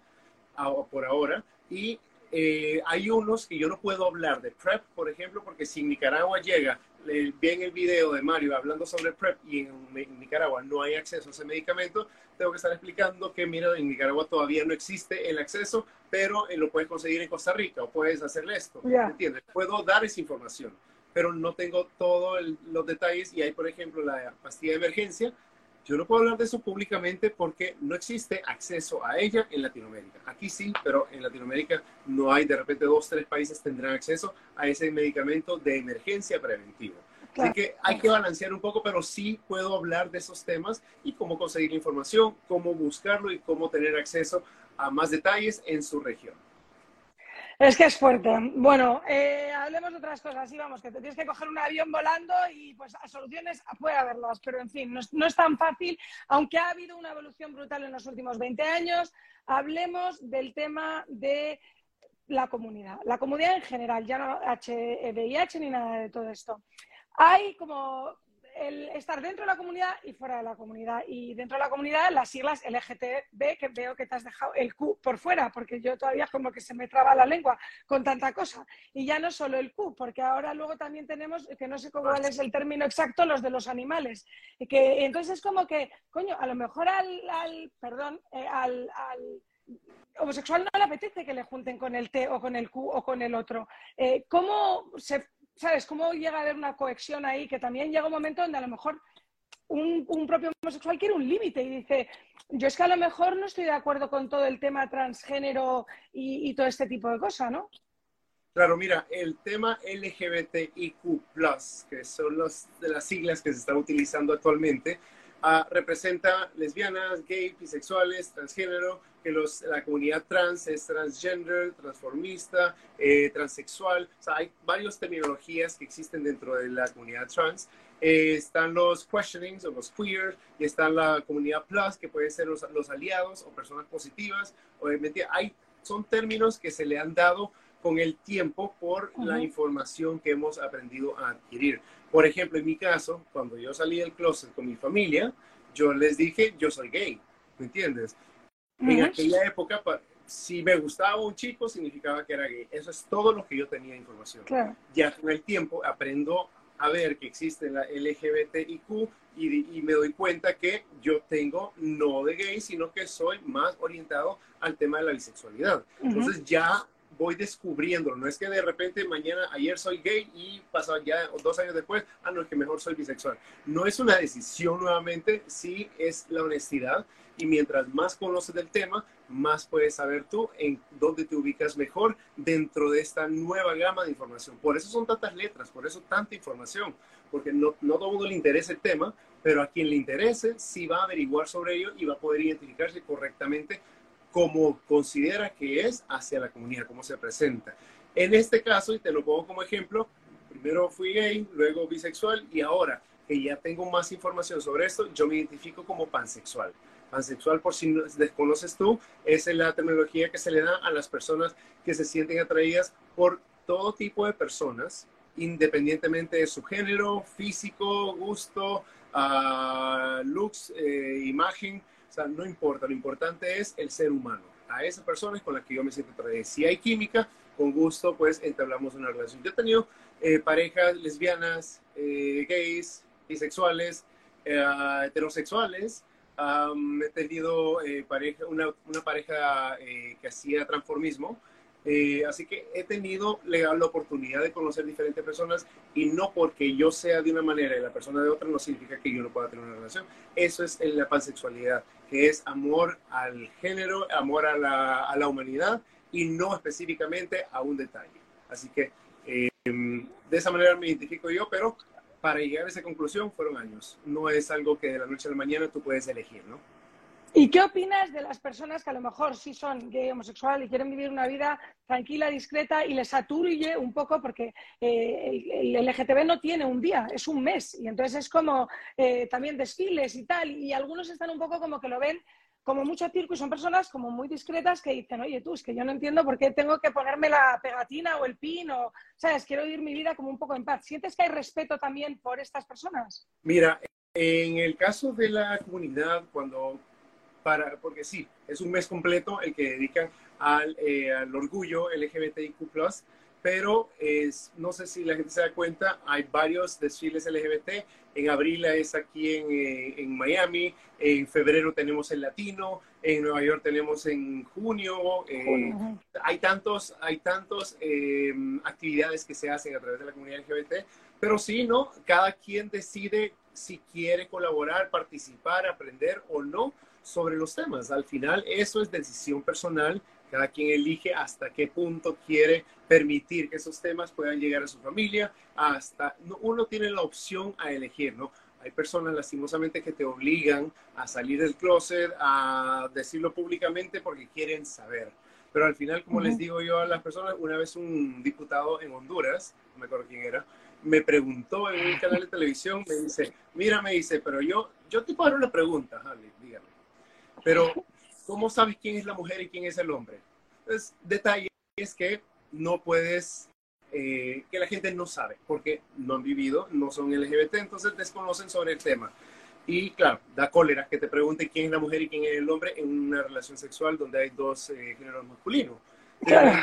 por ahora. Y eh, hay unos que yo no puedo hablar de PrEP, por ejemplo, porque si en Nicaragua llega, ven el video de Mario hablando sobre PrEP y en, Nicaragua no hay acceso a ese medicamento, tengo que estar explicando que, mira, en Nicaragua todavía no existe el acceso, pero eh, lo puedes conseguir en Costa Rica o puedes hacerle esto. ¿Entiendes? Puedo dar esa información pero no tengo todos los detalles y hay, por ejemplo, la pastilla de emergencia. Yo no puedo hablar de eso públicamente porque no existe acceso a ella en Latinoamérica. Aquí sí, pero en Latinoamérica no hay, de repente dos, tres países tendrán acceso a ese medicamento de emergencia preventivo. Así que hay que balancear un poco, pero sí puedo hablar de esos temas y cómo conseguir información, cómo buscarlo y cómo tener acceso a más detalles en su región. Es que es fuerte. Bueno, eh, hablemos de otras cosas. Sí, vamos, que te tienes que coger un avión volando y pues soluciones puede haberlas, pero en fin, no es, tan fácil, aunque ha habido una evolución brutal en los últimos 20 años. Hablemos del tema de la comunidad, la comunidad en general, ya no HVIH ni nada de todo esto. Hay como el estar dentro de la comunidad y fuera de la comunidad. Y dentro de la comunidad, las siglas LGTB, que veo que te has dejado el Q por fuera, porque yo todavía como que se me traba la lengua con tanta cosa. Y ya no solo el Q, porque ahora luego también tenemos, que no sé cuál es el término exacto, los de los animales. Y que entonces es como que, coño, a lo mejor al, perdón, eh, al, al homosexual no le apetece que le junten con el T o con el Q o con el otro. Eh, ¿Cómo se ¿sabes? ¿Cómo llega a haber una cohesión ahí? Que también llega un momento donde a lo mejor un, propio homosexual quiere un límite y dice, yo es que a lo mejor no estoy de acuerdo con todo el tema transgénero y, todo este tipo de cosas, ¿no? Claro, mira, el tema LGBTIQ, que son los, de las siglas que se están utilizando actualmente, representa lesbianas, gays, bisexuales, transgénero, que los, la comunidad trans es transgender, transformista, eh, transexual. O sea, hay varias terminologías que existen dentro de la comunidad trans. Eh, están los questionings o los queer, y está la comunidad plus, que pueden ser los, los aliados o personas positivas. Obviamente, hay, son términos que se le han dado con el tiempo por la información que hemos aprendido a adquirir. Por ejemplo, en mi caso, cuando yo salí del closet con mi familia, yo les dije, yo soy gay, ¿me entiendes? En aquella época, si me gustaba un chico, significaba que era gay. Eso es todo lo que yo tenía información. Ya con el tiempo aprendo a ver que existe la LGBTIQ y, y, me doy cuenta que yo tengo no de gay, sino que soy más orientado al tema de la bisexualidad. Entonces ya voy descubriendo, no es que de repente mañana, ayer soy gay y pasado ya dos años después, ah, no, es que mejor soy bisexual. No es una decisión nuevamente, sí es la honestidad y mientras más conoces del tema, más puedes saber tú en dónde te ubicas mejor dentro de esta nueva gama de información. Por eso son tantas letras, por eso tanta información, porque no, no todo el mundo le interesa el tema, pero a quien le interese sí va a averiguar sobre ello y va a poder identificarse correctamente como considera que es hacia la comunidad, cómo se presenta. En este caso, y te lo pongo como ejemplo, primero fui gay, luego bisexual y ahora que ya tengo más información sobre esto, yo me identifico como pansexual. Pansexual, por si desconoces tú, es la terminología que se le da a las personas que se sienten atraídas por todo tipo de personas, independientemente de su género, físico, gusto, uh, looks, eh, imagen, no importa, lo importante es el ser humano. A esas personas con las que yo me siento. Si hay química, con gusto, pues entablamos una relación. Yo he tenido eh, parejas lesbianas, eh, gays, bisexuales, heterosexuales, he tenido una, pareja que hacía transformismo, eh, así que he tenido la, oportunidad de conocer diferentes personas y no porque yo sea de una manera y la persona de otra no significa que yo no pueda tener una relación. Eso es la pansexualidad, que es amor al género, amor a la, a la humanidad y no específicamente a un detalle. Así que eh, de esa manera me identifico yo, pero para llegar a esa conclusión fueron años. No es algo que de la noche a la mañana tú puedes elegir, ¿no? ¿Y qué opinas de las personas que a lo mejor sí son gay, homosexual y quieren vivir una vida tranquila, discreta y les saturuye un poco porque eh, el, LGTB no tiene un día, es un mes y entonces es como eh, también desfiles y tal y algunos están un poco como que lo ven como mucho circo y son personas como muy discretas que dicen, oye tú, es que yo no entiendo por qué tengo que ponerme la pegatina o el pin o, ¿sabes? Quiero vivir mi vida como un poco en paz. ¿Sientes que hay respeto también por estas personas? Mira, en el caso de la comunidad, cuando para, porque sí, es un mes completo el que dedican al, eh, al orgullo LGBTIQ+, pero es, no sé si la gente se da cuenta, hay varios desfiles LGBT. En abril es aquí en, eh, en, Miami, en febrero tenemos el latino, en Nueva York tenemos en junio. Eh, hay tantos, hay tantos actividades que se hacen a través de la comunidad LGBT, pero sí, ¿no? Cada quien decide si quiere colaborar, participar, aprender o no sobre los temas. Al final, eso es decisión personal. Cada quien elige hasta qué punto quiere permitir que esos temas puedan llegar a su familia. Hasta uno tiene la opción a elegir, ¿no? Hay personas lastimosamente que te obligan a salir del closet, a decirlo públicamente porque quieren saber. Pero al final, como les digo yo a las personas, una vez un diputado en Honduras, no me acuerdo quién era, me preguntó en un canal de televisión, me dice, mira, me dice, pero yo, yo te puedo dar una pregunta, Harley. Pero, ¿cómo sabes quién es la mujer y quién es el hombre? Entonces, detalle es que no puedes, eh, que la gente no sabe, porque no han vivido, no son LGBT, entonces desconocen sobre el tema. Y claro, da cólera que te pregunte quién es la mujer y quién es el hombre en una relación sexual donde hay dos eh, géneros masculinos.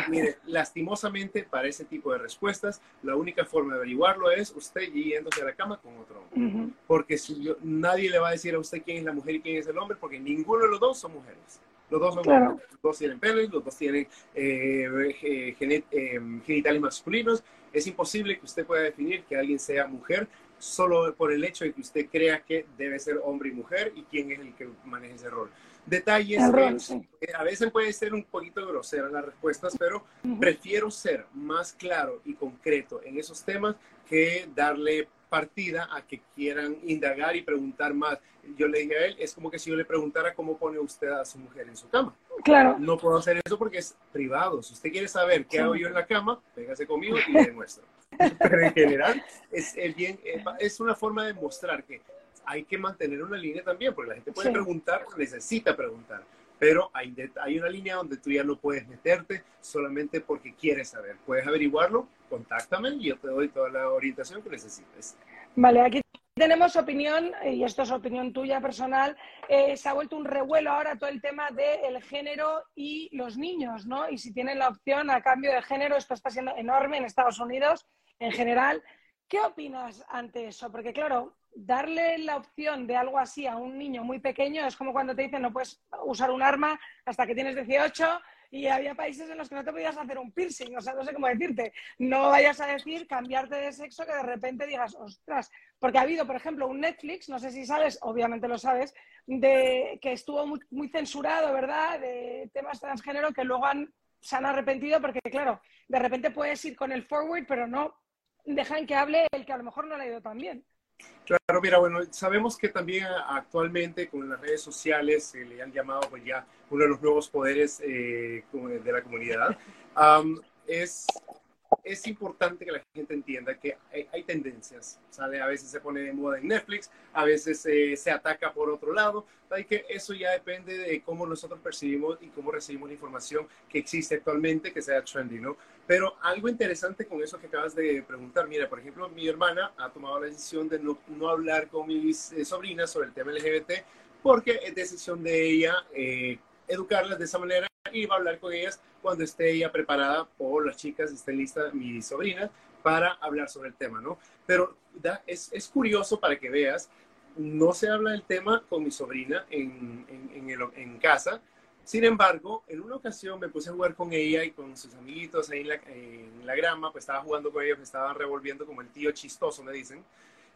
Mire, lastimosamente para ese tipo de respuestas, la única forma de averiguarlo es usted yéndose a la cama con otro hombre. Porque si nadie le va a decir a usted quién es la mujer y quién es el hombre, porque ninguno de los dos son mujeres. Los dos son mujeres. Los dos tienen pelos, los dos tienen eh, eh, eh, genitales masculinos. Es imposible que usted pueda definir que alguien sea mujer solo por el hecho de que usted crea que debe ser hombre y mujer y quién es el que maneja ese rol detalles. a veces puede ser un poquito grosera las respuestas, pero prefiero ser más claro y concreto en esos temas que darle partida a que quieran indagar y preguntar más. Yo le dije a él, es como que si yo le preguntara cómo pone usted a su mujer en su cama. Claro. No puedo hacer eso porque es privado. Si usted quiere saber qué hago yo en la cama, véngase conmigo y le demuestro. Pero en general es, bien, es una forma de mostrar que hay que mantener una línea también, porque la gente puede preguntar, necesita preguntar, pero hay, hay una línea donde tú ya no puedes meterte solamente porque quieres saber. Puedes averiguarlo, contáctame y yo te doy toda la orientación que necesites. Vale, aquí tenemos opinión, y esto es opinión tuya personal, eh, se ha vuelto un revuelo ahora todo el tema del género y los niños, ¿no? Y si tienen la opción a cambio de género, esto está siendo enorme en Estados Unidos en general. ¿Qué opinas ante eso? Porque claro, darle la opción de algo así a un niño muy pequeño es como cuando te dicen no puedes usar un arma hasta que tienes 18 y había países en los que no te podías hacer un piercing, o sea, no sé cómo decirte. No vayas a decir cambiarte de sexo que de repente digas, ostras, porque ha habido, por ejemplo, un Netflix, no sé si sabes, obviamente lo sabes, de que estuvo muy, censurado, ¿verdad?, de temas transgénero que luego han, se han arrepentido porque, claro, de repente puedes ir con el forward, pero no dejan que hable el que a lo mejor no le ha ido tan bien. Claro, mira, bueno, sabemos que también actualmente con las redes sociales se le han llamado pues ya uno de los nuevos poderes eh, de la comunidad. es es importante que la gente entienda que hay, tendencias, ¿sale? A veces se pone de moda en Netflix, a veces eh, se ataca por otro lado, hay que eso ya depende de cómo nosotros percibimos y cómo recibimos la información que existe actualmente, que sea trendy, ¿no? Pero algo interesante con eso que acabas de preguntar, mira, por ejemplo, mi hermana ha tomado la decisión de no, no hablar con mis eh, sobrinas sobre el tema LGBT porque es decisión de ella eh, educarlas de esa manera y va a hablar con ellas cuando esté ella preparada o las chicas estén listas, mi sobrina, para hablar sobre el tema, ¿no? Pero es, es, curioso para que veas, no se habla del tema con mi sobrina en, en, en, casa, sin embargo, en una ocasión me puse a jugar con ella y con sus amiguitos ahí en la, en la grama, pues estaba jugando con ellos, me estaban revolviendo como el tío chistoso, me dicen,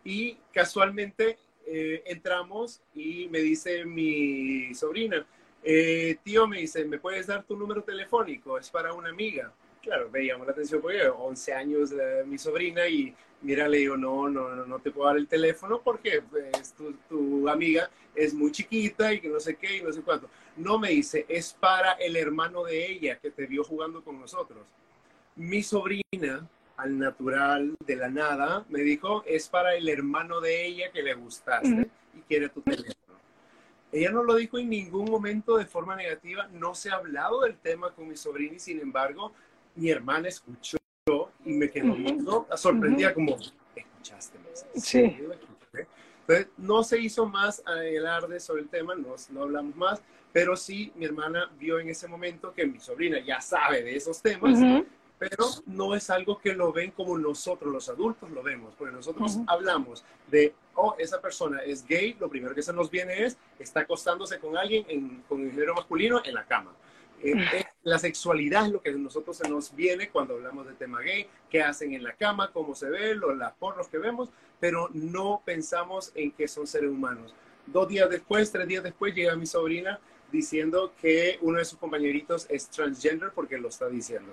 y casualmente eh, entramos y me dice mi sobrina, eh, tío, me dice, ¿me puedes dar tu número telefónico? Es para una amiga. Claro, me llamó la atención porque 11 años de mi sobrina y mira, le digo, no, no, no, no te puedo dar el teléfono porque pues, tu, tu, amiga es muy chiquita y que no sé qué y no sé cuánto. No me dice, es para el hermano de ella que te vio jugando con nosotros. Mi sobrina, al natural, de la nada, me dijo, es para el hermano de ella que le gustaste y quiere tu teléfono. Ella no lo dijo en ningún momento de forma negativa, no se ha hablado del tema con mi sobrina y sin embargo mi hermana escuchó y me quedó uh sorprendida como, ¿escuchaste? Sí. Entonces, no se hizo más alarde sobre el tema, no, no hablamos más, pero sí mi hermana vio en ese momento que mi sobrina ya sabe de esos temas pero no es algo que lo ven como nosotros los adultos lo vemos, porque nosotros hablamos de, oh, esa persona es gay, lo primero que se nos viene es, está acostándose con alguien en, con el género masculino en la cama. Eh, eh, la sexualidad es lo que a nosotros se nos viene cuando hablamos de tema gay, qué hacen en la cama, cómo se ve, los, las porros que vemos, pero no pensamos en que son seres humanos. Dos días después, tres días después, llega mi sobrina diciendo que uno de sus compañeritos es transgender porque lo está diciendo.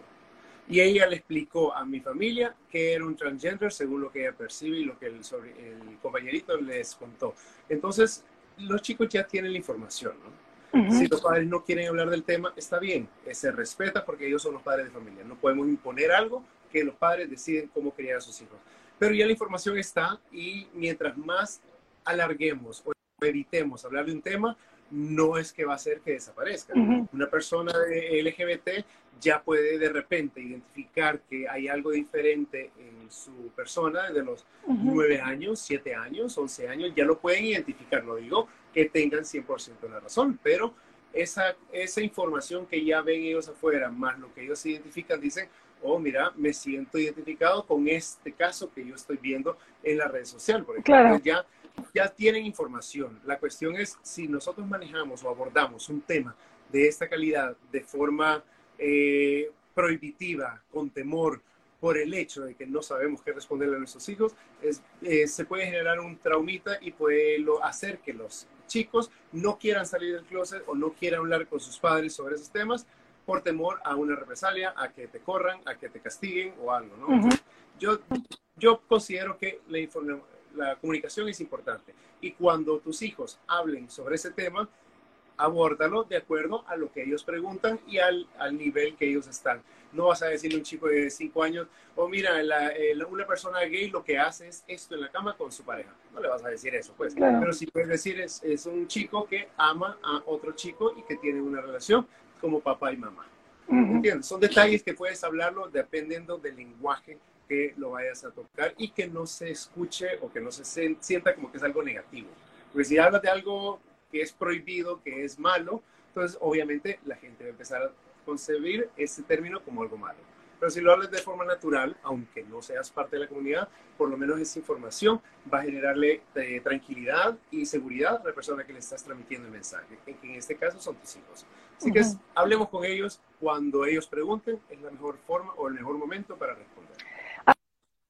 Y ella le explicó a mi familia que era un transgender según lo que ella percibe y lo que el, el compañerito les contó. Entonces, los chicos ya tienen la información, ¿no? Si los padres no quieren hablar del tema, está bien, eh, se respeta porque ellos son los padres de familia. No podemos imponer algo que los padres deciden cómo criar a sus hijos. Pero ya la información está y mientras más alarguemos o evitemos hablar de un tema, no es que va a hacer que desaparezca. Una persona de LGBT ya puede de repente identificar que hay algo diferente en su persona de los nueve años, siete años, once años, ya lo pueden identificar. No digo que tengan 100% de la razón, pero esa, esa información que ya ven ellos afuera, más lo que ellos identifican, dicen, oh, mira, me siento identificado con este caso que yo estoy viendo en la red social. Por ejemplo, ya ya tienen información. La cuestión es si nosotros manejamos o abordamos un tema de esta calidad de forma eh, prohibitiva, con temor, por el hecho de que no sabemos qué responderle a nuestros hijos, eh, se puede generar un traumita y puede lo, hacer que los chicos no quieran salir del closet o no quieran hablar con sus padres sobre esos temas por temor a una represalia, a que te corran, a que te castiguen o algo, ¿no? yo, yo considero que la comunicación es importante. Y cuando tus hijos hablen sobre ese tema, abórdalo de acuerdo a lo que ellos preguntan y al, al nivel que ellos están. No vas a decirle a un chico de 5 años, o oh, mira, una persona gay lo que hace es esto en la cama con su pareja. No le vas a decir eso, pues. Pero si puedes decir, es, es un chico que ama a otro chico y que tiene una relación como papá y mamá. ¿Entiendes? Son detalles que puedes hablarlo dependiendo del lenguaje que lo vayas a tocar y que no se escuche o que no se sienta como que es algo negativo. Porque si hablas de algo que es prohibido, que es malo, entonces obviamente la gente va a empezar a concebir ese término como algo malo. Pero si lo hablas de forma natural, aunque no seas parte de la comunidad, por lo menos esa información va a generarle eh, tranquilidad y seguridad a la persona que le estás transmitiendo el mensaje, que en este caso son tus hijos. Así que hablemos con ellos cuando ellos pregunten, es la mejor forma o el mejor momento para responder.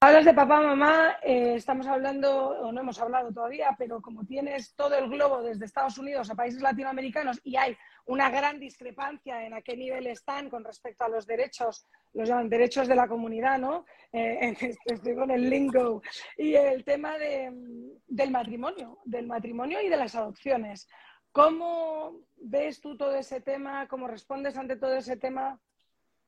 Hablas de papá, mamá, eh, estamos hablando, o no hemos hablado todavía, pero como tienes todo el globo desde Estados Unidos a países latinoamericanos y hay una gran discrepancia en a qué nivel están con respecto a los derechos, los llaman derechos de la comunidad, ¿no? Eh, estoy con el lingo. Y el tema del matrimonio, del matrimonio y de las adopciones. ¿Cómo ves tú todo ese tema? ¿Cómo respondes ante todo ese tema?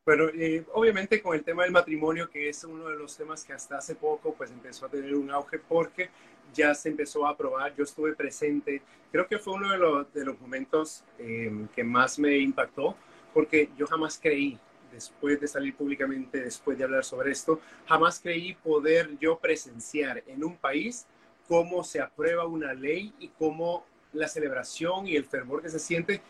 Pero eh, obviamente con el tema del matrimonio, que es uno de los temas que hasta hace poco pues empezó a tener un auge porque ya se empezó a aprobar, yo estuve presente, creo que fue uno de los, de los momentos eh, que más me impactó porque yo jamás creí, después de salir públicamente, después de hablar sobre esto, jamás creí poder yo presenciar en un país cómo se aprueba una ley y cómo la celebración y el fervor que se siente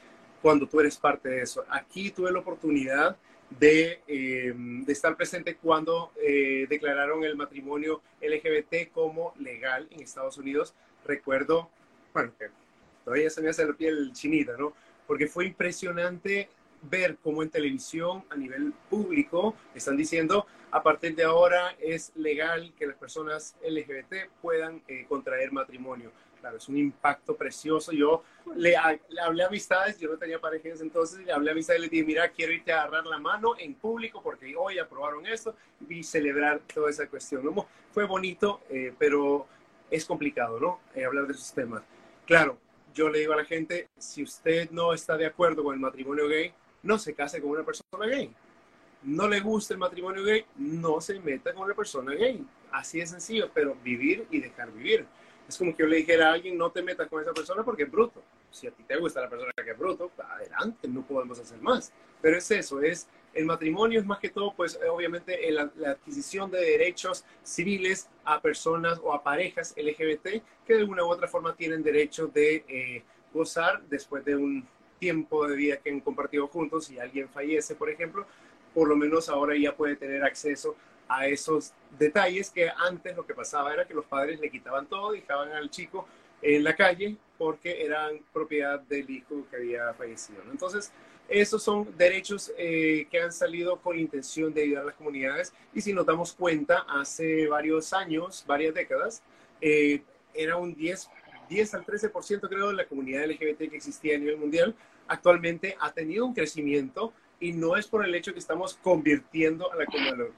cuando tú eres parte de eso. Aquí tuve la oportunidad de, eh, de estar presente cuando eh, declararon el matrimonio LGBT como legal en Estados Unidos. Recuerdo, bueno, todavía se me hace la piel chinita, ¿no? Porque fue impresionante ver cómo en televisión a nivel público están diciendo a partir de ahora es legal que las personas LGBT puedan eh, contraer matrimonio claro, es un impacto precioso. Yo le, hablé a amistades, yo no tenía parejas entonces, le hablé a amistades y le dije, mira, quiero irte a agarrar la mano en público porque hoy aprobaron esto y celebrar toda esa cuestión. ¿no? Fue bonito, eh, pero es complicado, ¿no? Eh, hablar de esos temas. Claro, yo le digo a la gente, si usted no está de acuerdo con el matrimonio gay, no se case con una persona gay. No le gusta el matrimonio gay, no se meta con una persona gay. Así de sencillo, pero vivir y dejar vivir. Es como que yo le dijera a alguien, no te metas con esa persona porque es bruto. Si a ti te gusta la persona que es bruto, adelante, no podemos hacer más. Pero es eso, es el matrimonio es más que todo, pues eh, obviamente la, adquisición de derechos civiles a personas o a parejas LGBT que de alguna u otra forma tienen derecho de eh, gozar después de un tiempo de vida que han compartido juntos. Si alguien fallece, por ejemplo, por lo menos ahora ya puede tener acceso a esos detalles que antes lo que pasaba era que los padres le quitaban todo, dejaban al chico en la calle porque eran propiedad del hijo que había fallecido. Entonces, esos son derechos eh, que han salido con intención de ayudar a las comunidades y si nos damos cuenta, hace varios años, varias décadas, eh, era un 10, 10 al 13% creo de la comunidad LGBT que existía a nivel mundial. Actualmente ha tenido un crecimiento y no es por el hecho que estamos convirtiendo a, la,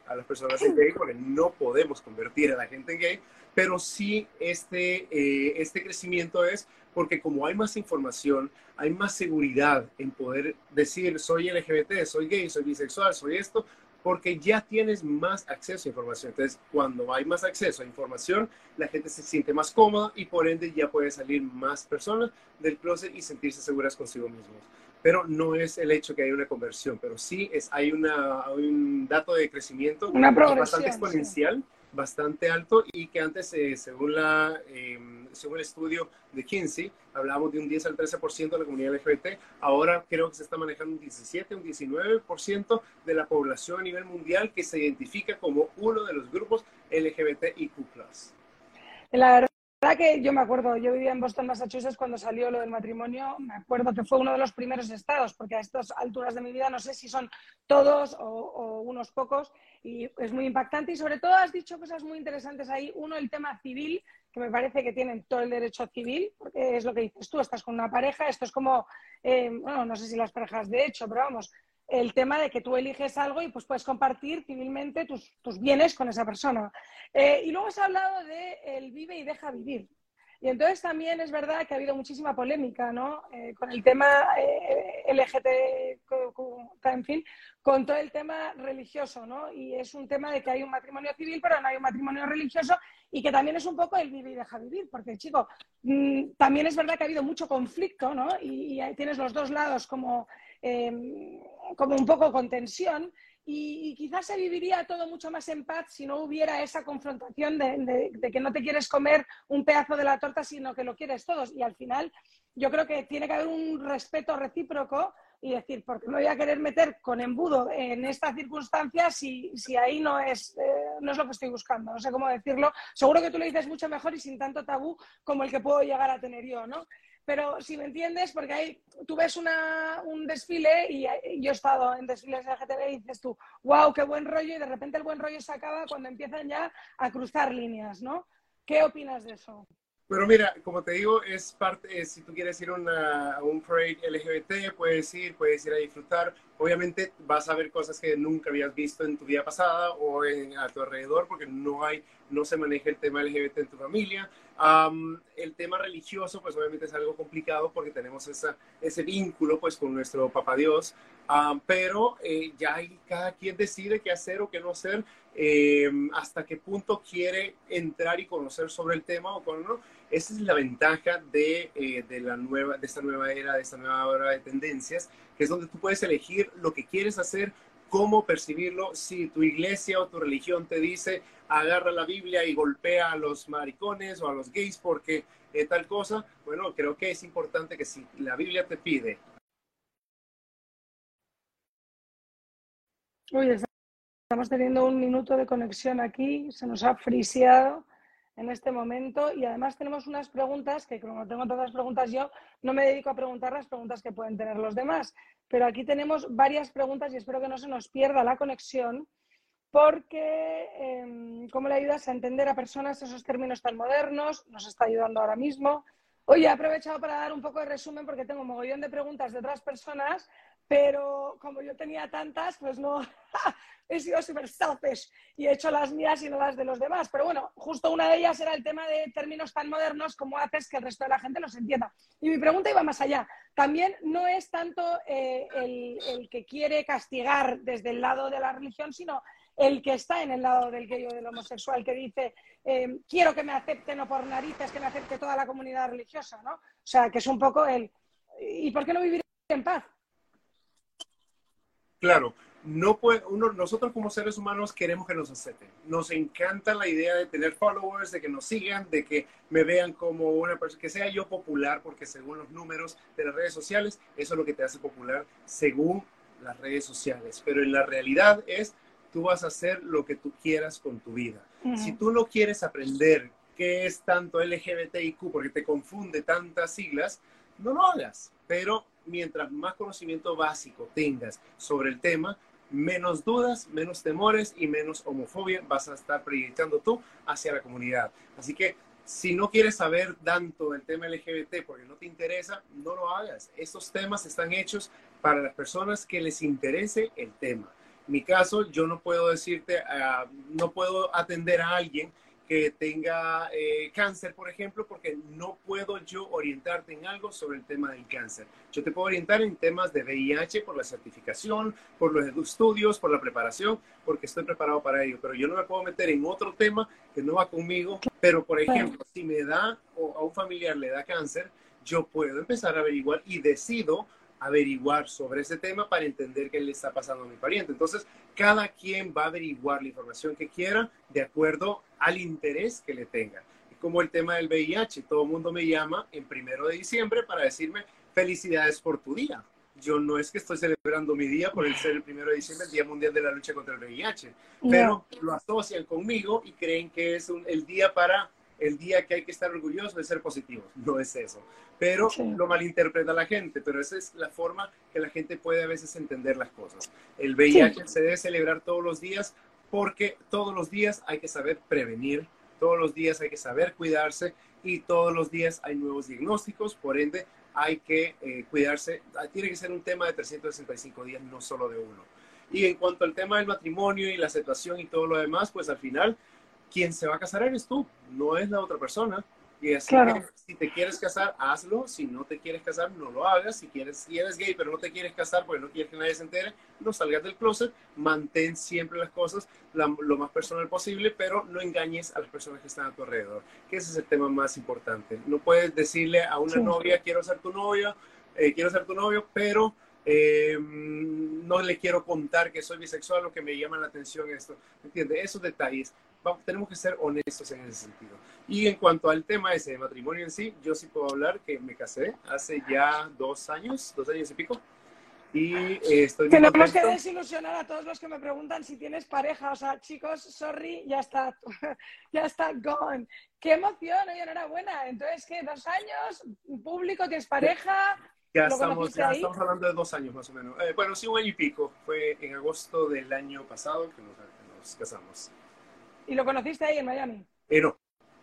a, las personas en gay, porque no podemos convertir a la gente en gay, pero sí este, eh, este crecimiento es porque como hay más información, hay más seguridad en poder decir soy LGBT, soy gay, soy bisexual, soy esto, porque ya tienes más acceso a información. Entonces, cuando hay más acceso a información, la gente se siente más cómoda y por ende ya puede salir más personas del closet y sentirse seguras consigo mismos pero no es el hecho que haya una conversión, pero sí es, hay, una, un dato de crecimiento bastante exponencial, bastante alto y que antes, eh, según, la, em, según el estudio de Kinsey, hablábamos de un 10 al 13% de la comunidad LGBT, ahora creo que se está manejando un 17, un 19% de la población a nivel mundial que se identifica como uno de los grupos LGBTIQ+. La verdad que yo me acuerdo, yo vivía en Boston, Massachusetts, cuando salió lo del matrimonio, me acuerdo que fue uno de los primeros estados, porque a estas alturas de mi vida no sé si son todos o, unos pocos, y es muy impactante. Y sobre todo has dicho cosas muy interesantes ahí. Uno, el tema civil, que me parece que tienen todo el derecho civil, porque es lo que dices tú, estás con una pareja, esto es como, eh, bueno, no sé si las parejas de hecho, pero vamos, el tema de que tú eliges algo y pues puedes compartir civilmente tus, tus bienes con esa persona. Eh, y luego has hablado de el vive y deja vivir. Y entonces también es verdad que ha habido muchísima polémica ¿no? Eh, con el tema eh, LGT, en fin, con todo el tema religioso, ¿no? Y es un tema de que hay un matrimonio civil, pero no hay un matrimonio religioso, y que también es un poco el vive y deja vivir, porque, chico, mm, también es verdad que ha habido mucho conflicto, ¿no? Y, y tienes los dos lados como Em, como un poco con tensión y, quizás se viviría todo mucho más en paz si no hubiera esa confrontación de, que no te quieres comer un pedazo de la torta, sino que lo quieres todos. Y al final yo creo que tiene que haber un respeto recíproco y decir, porque me voy a querer meter con embudo en esta circunstancia si, si ahí no es, eh, no es lo que estoy buscando? No sé cómo decirlo. Seguro que tú lo dices mucho mejor y sin tanto tabú como el que puedo llegar a tener yo, ¿no? Pero si me entiendes, porque ahí tú ves una, un desfile y, yo he estado en desfiles de LGTB y dices tú, wow, qué buen rollo, y de repente el buen rollo se acaba cuando empiezan ya a cruzar líneas, ¿no? ¿Qué opinas de eso? Pero mira, como te digo, es parte, si tú quieres ir a un parade LGBT, puedes ir, puedes ir a disfrutar, obviamente vas a ver cosas que nunca habías visto en tu vida pasada o en, a tu alrededor porque no hay, no se maneja el tema LGBT en tu familia. el tema religioso, pues obviamente es algo complicado porque tenemos esa, ese vínculo pues con nuestro papá Dios, pero eh, ya hay, cada quien decide qué hacer o qué no hacer, eh, hasta qué punto quiere entrar y conocer sobre el tema o con no. Esa es la ventaja de, eh, de, la nueva, de esta nueva era, de esta nueva era de tendencias, que es donde tú puedes elegir lo que quieres hacer, cómo percibirlo. Si tu iglesia o tu religión te dice, agarra la Biblia y golpea a los maricones o a los gays porque es tal cosa, bueno, creo que es importante que si la Biblia te pide... Estamos teniendo un minuto de conexión aquí, se nos ha friseado en este momento. Y además tenemos unas preguntas que como tengo todas las preguntas yo, no me dedico a preguntar las preguntas que pueden tener los demás, pero aquí tenemos varias preguntas y espero que no se nos pierda la conexión porque em, cómo le ayudas a entender a personas esos términos tan modernos, nos está ayudando ahora mismo. Oye, he aprovechado para dar un poco de resumen porque tengo un mogollón de preguntas de otras personas, pero como yo tenía tantas, pues no, he sido súper selfish y he hecho las mías y no las de los demás. Pero bueno, justo una de ellas era el tema de términos tan modernos como haces que el resto de la gente los entienda. Y mi pregunta iba más allá. También no es tanto eh, el, que quiere castigar desde el lado de la religión, sino el que está en el lado del gay o del homosexual, que dice, eh, quiero que me acepten o por narices que me acepte toda la comunidad religiosa, ¿no? O sea, que es un poco el, ¿y por qué no vivir en paz? Claro, no puede, uno, nosotros como seres humanos queremos que nos acepten. Nos encanta la idea de tener followers, de que nos sigan, de que me vean como una persona, que sea yo popular, porque según los números de las redes sociales, eso es lo que te hace popular según las redes sociales. Pero en la realidad es, tú vas a hacer lo que tú quieras con tu vida. Si tú no quieres aprender qué es tanto LGBTIQ, porque te confunde tantas siglas, no lo hagas. Pero mientras más conocimiento básico tengas sobre el tema, menos dudas, menos temores y menos homofobia vas a estar proyectando tú hacia la comunidad. Así que si no quieres saber tanto del tema LGBT porque no te interesa, no lo hagas. Estos temas están hechos para las personas que les interese el tema. En mi caso, yo no puedo decirte, ah, no puedo atender a alguien que tenga eh, cáncer, por ejemplo, porque no puedo yo orientarte en algo sobre el tema del cáncer. Yo te puedo orientar en temas de VIH por la certificación, por los estudios, por la preparación, porque estoy preparado para ello, pero yo no me puedo meter en otro tema que no va conmigo. Pero, por ejemplo, si me da o a un familiar le da cáncer, yo puedo empezar a averiguar y decido averiguar sobre ese tema para entender qué le está pasando a mi pariente. Entonces, cada quien va a averiguar la información que quiera de acuerdo al interés que le tenga. Como el tema del VIH, todo el mundo me llama en primero de diciembre para decirme felicidades por tu día. Yo no es que estoy celebrando mi día por el ser el primero de diciembre, el Día Mundial de la Lucha contra el VIH, pero lo asocian conmigo y creen que es el día para el día que hay que estar orgulloso de ser positivos. No es eso. Pero lo malinterpreta la gente, pero esa es la forma que la gente puede a veces entender las cosas. El VIH se debe celebrar todos los días porque todos los días hay que saber prevenir, todos los días hay que saber cuidarse y todos los días hay nuevos diagnósticos, por ende hay que eh, cuidarse. Ah, tiene que ser un tema de 365 días, no solo de uno. Y en cuanto al tema del matrimonio y la aceptación y todo lo demás, pues al final quien se va a casar eres tú, no es la otra persona. Y así que si te quieres casar, hazlo. Si no te quieres casar, no lo hagas. Si quieres, si eres gay, pero no te quieres casar porque no quieres que nadie se entere, no salgas del closet. Mantén siempre las cosas lo más personal posible, pero no engañes a las personas que están a tu alrededor. Que ese es el tema más importante. No puedes decirle a una novia, quiero ser tu novia, eh, quiero ser tu novio, pero eh, no le quiero contar que soy bisexual o que me llama la atención esto. ¿Entiendes? Esos detalles tenemos que ser honestos en ese sentido. Y en cuanto al tema ese de matrimonio en sí, yo sí puedo hablar que me casé hace ya dos años, dos años y pico. Y eh, estoy Tenemos que desilusionar a todos los que me preguntan si tienes pareja. O sea, chicos, sorry, ya está, ya está gone. ¡Qué emoción! Oye, enhorabuena. Entonces, ¿qué? ¿Dos años? ¿Público? ¿Tienes pareja? Ya, estamos, ya estamos hablando de dos años más o menos. Eh, bueno, sí, un año y pico. Fue en agosto del año pasado que nos casamos. ¿Y lo conociste ahí en Miami? Eh, no,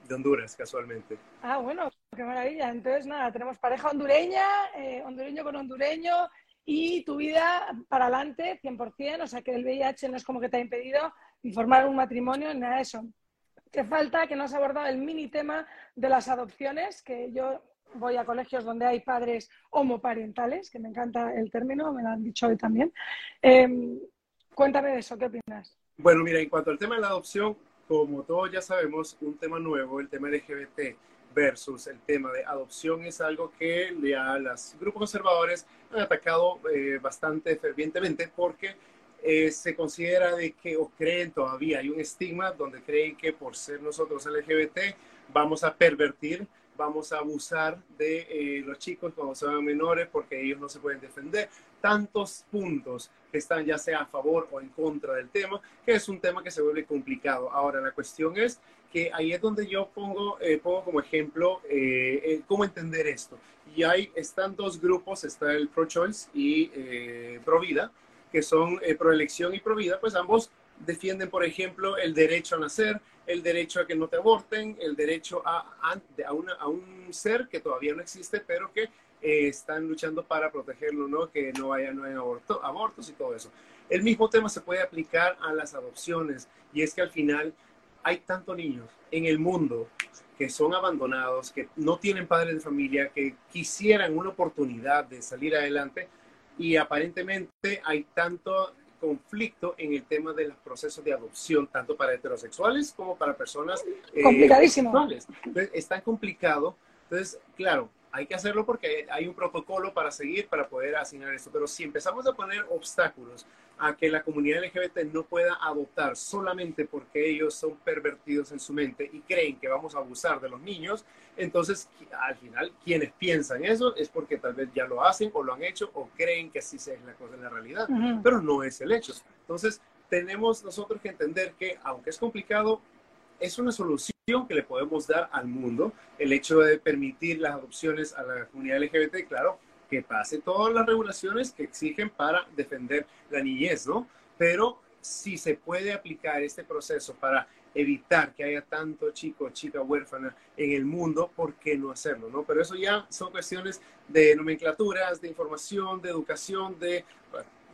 de Honduras, casualmente. Ah, bueno, qué maravilla. Entonces, nada, tenemos pareja hondureña, eh, hondureño con hondureño, y tu vida para adelante 100%, o sea que el VIH no es como que te ha impedido informar un matrimonio ni nada de eso. Te falta que no has abordado el mini tema de las adopciones, que yo voy a colegios donde hay padres homoparentales, que me encanta el término, me lo han dicho hoy también. Em, cuéntame de eso, ¿qué opinas? Bueno, mira, en cuanto al tema de la adopción, como todos ya sabemos, un tema nuevo, el tema LGBT versus el tema de adopción es algo que ya los grupos conservadores han atacado eh, bastante fervientemente porque eh, se considera de que o creen todavía hay un estigma donde creen que por ser nosotros LGBT vamos a pervertir vamos a abusar de eh, los chicos cuando son menores porque ellos no se pueden defender. Tantos puntos que están ya sea a favor o en contra del tema, que es un tema que se vuelve complicado. Ahora, la cuestión es que ahí es donde yo pongo, eh, pongo como ejemplo eh, cómo entender esto. Y ahí están dos grupos, está el pro-choice y pro-vida, que son pro-elección y pro-vida, pues ambos defienden, por ejemplo, el derecho a nacer, el derecho a que no te aborten, el derecho a, a, un ser que todavía no existe, pero que eh, están luchando para protegerlo, ¿no? que no haya, no haya aborto, abortos y todo eso. El mismo tema se puede aplicar a las adopciones y es que al final hay tantos niños en el mundo que son abandonados, que no tienen padres de familia, que quisieran una oportunidad de salir adelante y aparentemente hay tanto conflicto en el tema de los procesos de adopción, tanto para heterosexuales como para personas eh, Complicadísimo. Entonces, es tan complicado. Entonces, claro, hay que hacerlo porque hay un protocolo para seguir para poder asignar esto. Pero si empezamos a poner obstáculos a que la comunidad LGBT no pueda adoptar solamente porque ellos son pervertidos en su mente y creen que vamos a abusar de los niños, entonces al final quienes piensan eso es porque tal vez ya lo hacen o lo han hecho o creen que así es la cosa en la realidad, pero no es el hecho. Entonces tenemos nosotros que entender que aunque es complicado, es una solución que le podemos dar al mundo, el hecho de permitir las adopciones a la comunidad LGBT, claro, que pase todas las regulaciones que exigen para defender la niñez, ¿no? Pero si se puede aplicar este proceso para evitar que haya tanto chico o chica huérfana en el mundo, ¿por qué no hacerlo? ¿no? Pero eso ya son cuestiones de nomenclaturas, de información, de educación, de,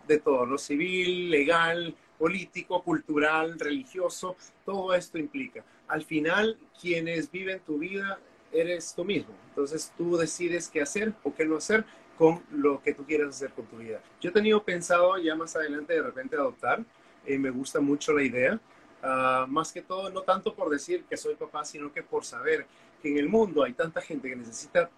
de todo, ¿no? Civil, legal, político, cultural, religioso, todo esto implica. Al final, quienes viven tu vida eres tú mismo. Entonces tú decides qué hacer o qué no hacer con lo que tú quieras hacer con tu vida. Yo he tenido pensado ya más adelante de repente adoptar. Eh, me gusta mucho la idea. Ah, más que todo, no tanto por decir que soy papá, sino que por saber que en el mundo hay tanta gente que necesita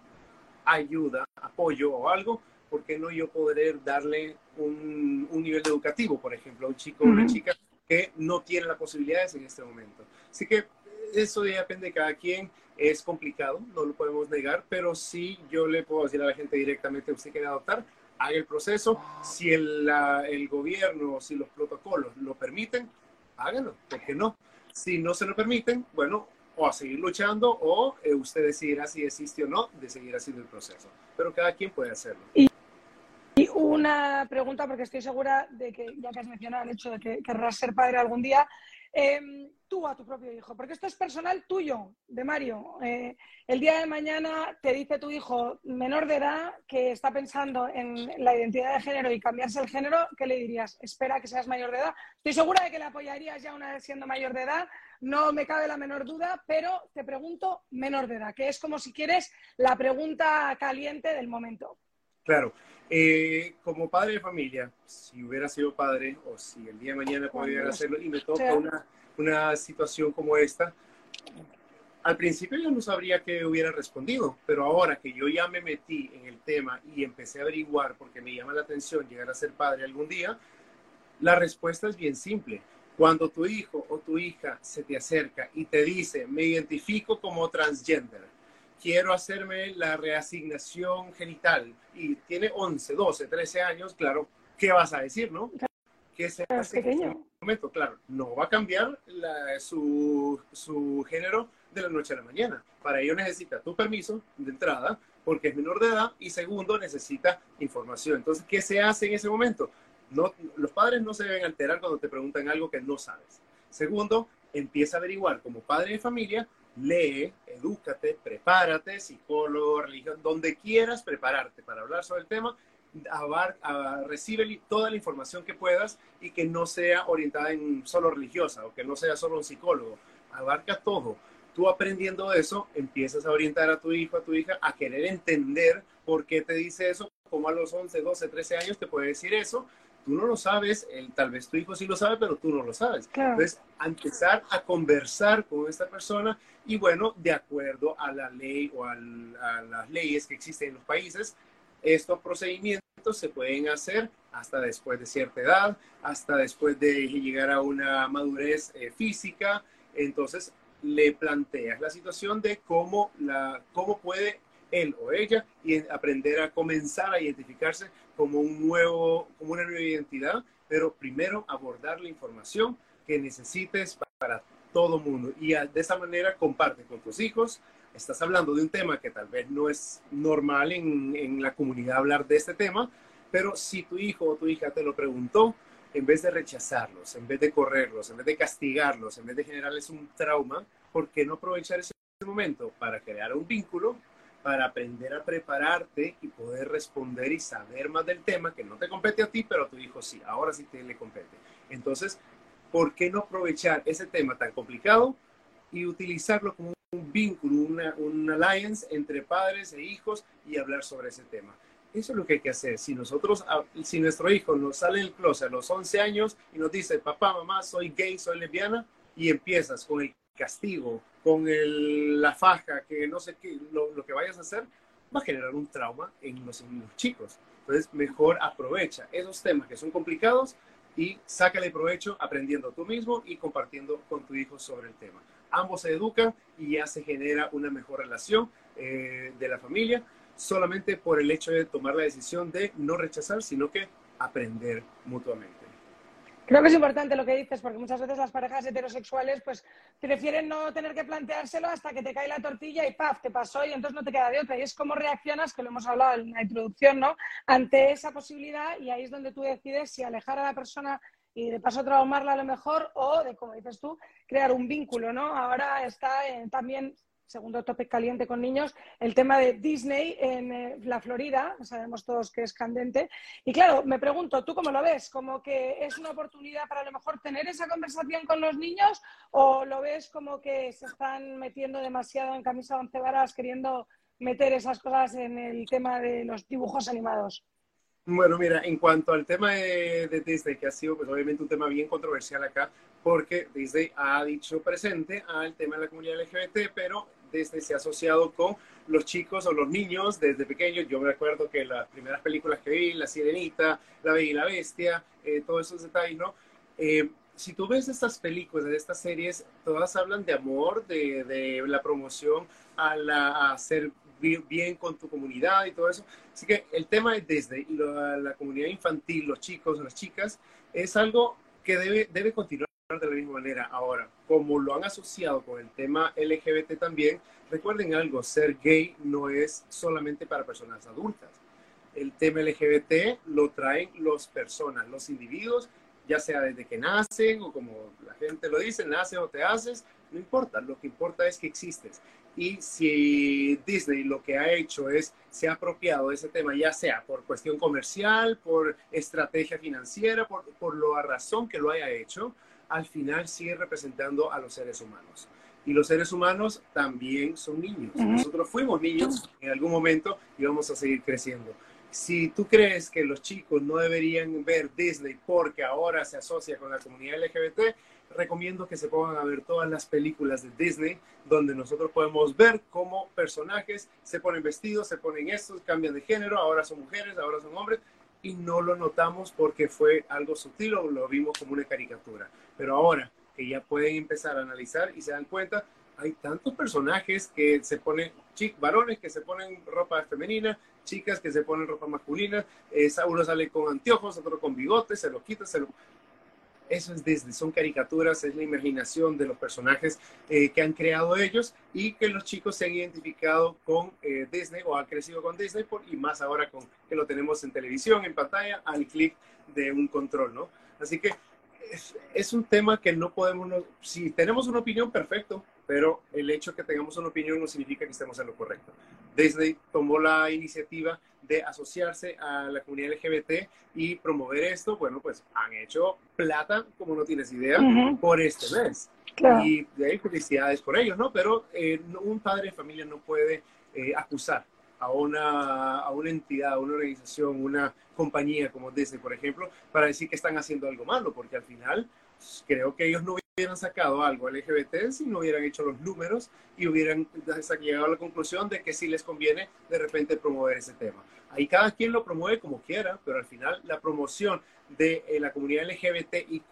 ayuda, apoyo o algo ¿por qué no yo poder darle un, nivel educativo, por ejemplo, a un chico o una chica que no tiene las posibilidades en este momento? Así que eso ya depende de cada quien. Es complicado, no lo podemos negar, pero sí yo le puedo decir a la gente directamente, usted quiere adoptar, haga el proceso. Si el, el gobierno, si los protocolos lo permiten, háganlo, ¿por qué no? Si no se lo permiten, bueno, o a seguir luchando o eh, usted decidirá si existe o no de seguir haciendo el proceso. Pero cada quien puede hacerlo. Y una pregunta, porque estoy segura de que, ya que has mencionado el hecho de que querrás ser padre algún día, em, tú a tu propio hijo, porque esto es personal tuyo, de Mario. Eh, el día de mañana te dice tu hijo menor de edad que está pensando en la identidad de género y cambiarse el género, ¿qué le dirías? Espera que seas mayor de edad. Estoy segura de que le apoyarías ya una vez siendo mayor de edad, no me cabe la menor duda, pero te pregunto menor de edad, que es como si quieres la pregunta caliente del momento. Claro. Eh, como padre de familia, si hubiera sido padre o si el día de mañana pudiera hacerlo y me toca una, una situación como esta, al principio yo no sabría qué hubiera respondido, pero ahora que yo ya me metí en el tema y empecé a averiguar porque me llama la atención llegar a ser padre algún día, la respuesta es bien simple. Cuando tu hijo o tu hija se te acerca y te dice, me identifico como transgender, quiero hacerme la reasignación genital y tiene 11, 12, 13 años, claro, ¿qué vas a decir, no? ¿Qué se hace en este momento? Claro, no va a cambiar su, su género de la noche a la mañana. Para ello necesita tu permiso de entrada, porque es menor de edad, y segundo, necesita información. Entonces, ¿qué se hace en ese momento? No, los padres no se deben alterar cuando te preguntan algo que no sabes. Segundo, empieza a averiguar como padre de familia lee, edúcate, prepárate, psicólogo, religión, donde quieras prepararte para hablar sobre el tema, recibe toda la información que puedas y que no sea orientada en solo religiosa o que no sea solo un psicólogo. Abarca todo. Tú aprendiendo eso, empiezas a orientar a tu hijo, a tu hija, a querer entender por qué te dice eso, como a los 11, 12, 13 años te puede decir eso. Tú no lo sabes, tal vez tu hijo sí lo sabe, pero tú no lo sabes. Entonces, empezar a conversar con esta persona y bueno, de acuerdo a la ley o a las leyes que existen en los países, estos procedimientos se pueden hacer hasta después de cierta edad, hasta después de llegar a una madurez eh, física. Entonces, le planteas la situación de cómo, la, cómo puede él o ella y aprender a comenzar a identificarse como, un nuevo, como una nueva identidad, pero primero abordar la información que necesites para todo mundo. Y de esa manera comparte con tus hijos, estás hablando de un tema que tal vez no es normal en, en, la comunidad hablar de este tema, pero si tu hijo o tu hija te lo preguntó, en vez de rechazarlos, en vez de correrlos, en vez de castigarlos, en vez de generarles un trauma, ¿por qué no aprovechar ese momento para crear un vínculo, para aprender a prepararte y poder responder y saber más del tema que no te compete a ti, pero a tu hijo sí, ahora sí te le compete? Entonces, ¿por qué no aprovechar ese tema tan complicado y utilizarlo como un vínculo, una, un alliance entre padres e hijos y hablar sobre ese tema. Eso es lo que hay que hacer. Si nosotros, ah, si nuestro hijo nos sale del closet a los 11 años y nos dice, papá, mamá, soy gay, soy lesbiana, y empiezas con el castigo, con la faja, que no sé qué, lo, que vayas a hacer, va a generar un trauma en los, en los chicos. Entonces, mejor aprovecha esos temas que son complicados y sácale provecho aprendiendo tú mismo y compartiendo con tu hijo sobre el tema ambos se educan y ya se genera una mejor relación eh, de la familia, solamente por el hecho de tomar la decisión de no rechazar, sino que aprender mutuamente. Creo que es importante lo que dices, porque muchas veces las parejas heterosexuales pues prefieren no tener que planteárselo hasta que te cae la tortilla y ¡paf! te pasó y entonces no te queda de otra. Y es como reaccionas, que lo hemos hablado en la introducción, ¿no? Ante esa posibilidad y ahí es donde tú decides si alejar a la persona y de paso traumarla a lo mejor o de, como dices tú, crear un vínculo, ¿no? Ahora está en, también, segundo tope caliente con niños, el tema de Disney en eh, la Florida, sabemos todos que es candente. Y claro, me pregunto, ¿tú cómo lo ves? ¿Como que es una oportunidad para a lo mejor tener esa conversación con los niños o lo ves como que se están metiendo demasiado en camisa de once varas queriendo meter esas cosas en el tema de los dibujos animados? Bueno, mira, en cuanto al tema de, Disney, que ha sido pues obviamente un tema bien controversial acá, porque Disney ha dicho presente al tema de la comunidad LGBT, pero Disney se ha asociado con los chicos o los niños desde pequeños. Yo me acuerdo que las primeras películas que vi, La Sirenita, La Bella y la Bestia, eh, todos esos detalles, ¿no? Eh, si tú ves estas películas, de estas series, todas hablan de amor, de, de la promoción a, la, a ser bien con tu comunidad y todo eso. Así que el tema de Disney y la comunidad infantil, los chicos, las chicas, es algo que debe, debe continuar de la misma manera. Ahora, como lo han asociado con el tema LGBT también, recuerden algo, ser gay no es solamente para personas adultas. El tema LGBT lo traen las personas, los individuos, ya sea desde que nacen o como la gente lo dice, nace o te haces, no importa, lo que importa es que existes. Y si Disney lo que ha hecho es, se ha apropiado de ese tema, ya sea por cuestión comercial, por estrategia financiera, por, por la razón que lo haya hecho, al final sigue representando a los seres humanos. Y los seres humanos también son niños. Nosotros fuimos niños en algún momento y vamos a seguir creciendo. Si tú crees que los chicos no deberían ver Disney porque ahora se asocia con la comunidad LGBT, recomiendo que se pongan a ver todas las películas de Disney, donde nosotros podemos ver cómo personajes se ponen vestidos, se ponen estos, cambian de género, ahora son mujeres, ahora son hombres, y no lo notamos porque fue algo sutil o lo vimos como una caricatura. Pero ahora que ya pueden empezar a analizar y se dan cuenta, hay tantos personajes que se ponen, varones que se ponen ropa femenina, chicas que se ponen ropa masculina, uno sale con anteojos, otro con bigotes, se lo quita, se lo eso es Disney, son caricaturas, es la imaginación de los personajes eh, que han creado ellos y que los chicos se han identificado con eh, Disney o han crecido con Disney por, y más ahora con que lo tenemos en televisión, en pantalla, al clic de un control, ¿no? Así que es, un tema que no podemos, si tenemos una opinión, perfecto, pero el hecho de que tengamos una opinión no significa que estemos en lo correcto. Disney tomó la iniciativa de asociarse a la comunidad LGBT y promover esto, bueno, pues han hecho plata, como no tienes idea, por este mes. Y de ahí felicidades por ellos, ¿no? Pero eh, un padre de familia no puede eh, acusar a una, a una entidad, a una organización, una compañía como Disney, por ejemplo, para decir que están haciendo algo malo, porque al final pues, creo que ellos no hubieran sacado algo LGBT si no hubieran hecho los números y hubieran llegado a la conclusión de que sí les conviene de repente promover ese tema. Ahí cada quien lo promueve como quiera, pero al final la promoción de eh, la comunidad LGBTIQ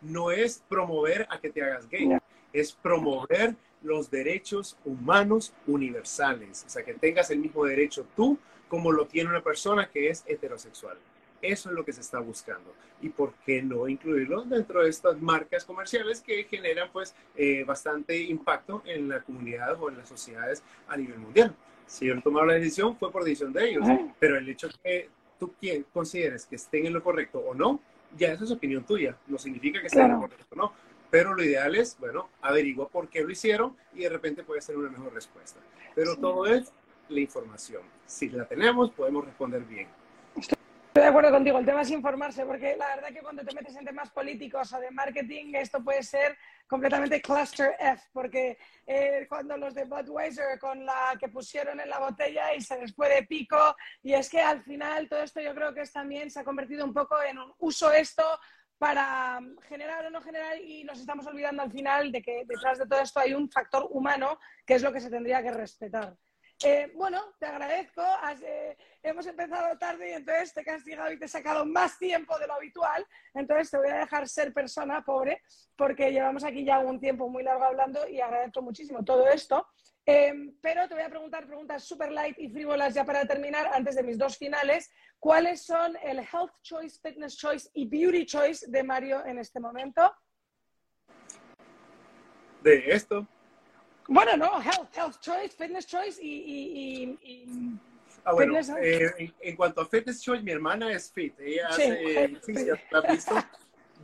no es promover a que te hagas gay, es promover los derechos humanos universales, o sea, que tengas el mismo derecho tú como lo tiene una persona que es heterosexual. Eso es lo que se está buscando. ¿Y por qué no incluirlo dentro de estas marcas comerciales que generan pues eh, bastante impacto en la comunidad o en las sociedades a nivel mundial? Si ellos tomaron la decisión fue por decisión de ellos, pero el hecho que tú consideres que estén en lo correcto o no, ya eso es opinión tuya, no significa que estén en lo correcto o no. Pero lo ideal es, bueno, averigua por qué lo hicieron y de repente puede ser una mejor respuesta. Pero todo es la información. Si la tenemos, podemos responder bien. Estoy de acuerdo contigo, el tema es informarse, porque la verdad que cuando te metes en temas políticos o de marketing, esto puede ser completamente cluster F, porque eh, cuando los de Budweiser con la que pusieron en la botella y se les fue de pico, y es que al final todo esto yo creo que es también se ha convertido un poco en un uso esto para generar o no generar y nos estamos olvidando al final de que detrás de todo esto hay un factor humano que es lo que se tendría que respetar. Eh, bueno, te agradezco. Eh, hemos empezado tarde y entonces te he castigado y te he sacado más tiempo de lo habitual. Entonces te voy a dejar ser persona pobre porque llevamos aquí ya un tiempo muy largo hablando y agradezco muchísimo todo esto. Eh, pero te voy a preguntar preguntas super light y frívolas ya para terminar antes de mis dos finales. ¿Cuáles son el Health Choice, Fitness Choice y Beauty Choice de Mario en este momento? De esto. Bueno, no, health, health choice, fitness choice y... ah, bueno, eh, en, cuanto a fitness choice, mi hermana es fit. Ella hace, sí, visto.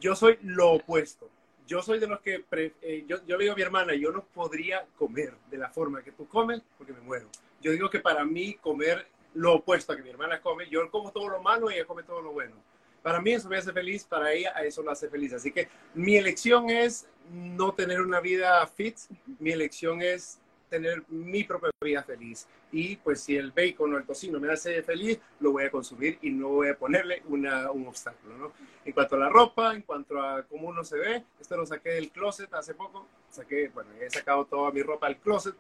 Yo soy lo opuesto. Yo soy de los que, eh, yo, yo le digo a mi hermana, yo no podría comer de la forma que tú comes porque me muero. Yo digo que para mí comer lo opuesto a que mi hermana come, yo como todo lo malo y ella come todo lo bueno. Para mí eso me hace feliz, para ella eso la hace feliz. Así que mi elección es no tener una vida fit, mi elección es tener mi propia vida feliz. Y pues si el bacon o el tocino me hace feliz, lo voy a consumir y no voy a ponerle una, un obstáculo. ¿no? En cuanto a la ropa, en cuanto a cómo uno se ve, esto lo saqué del closet hace poco. Saqué, bueno, he sacado toda mi ropa del closet.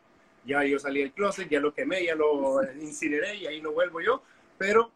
Ya yo salí del closet, ya lo quemé, ya lo incineré y ahí no vuelvo yo. Pero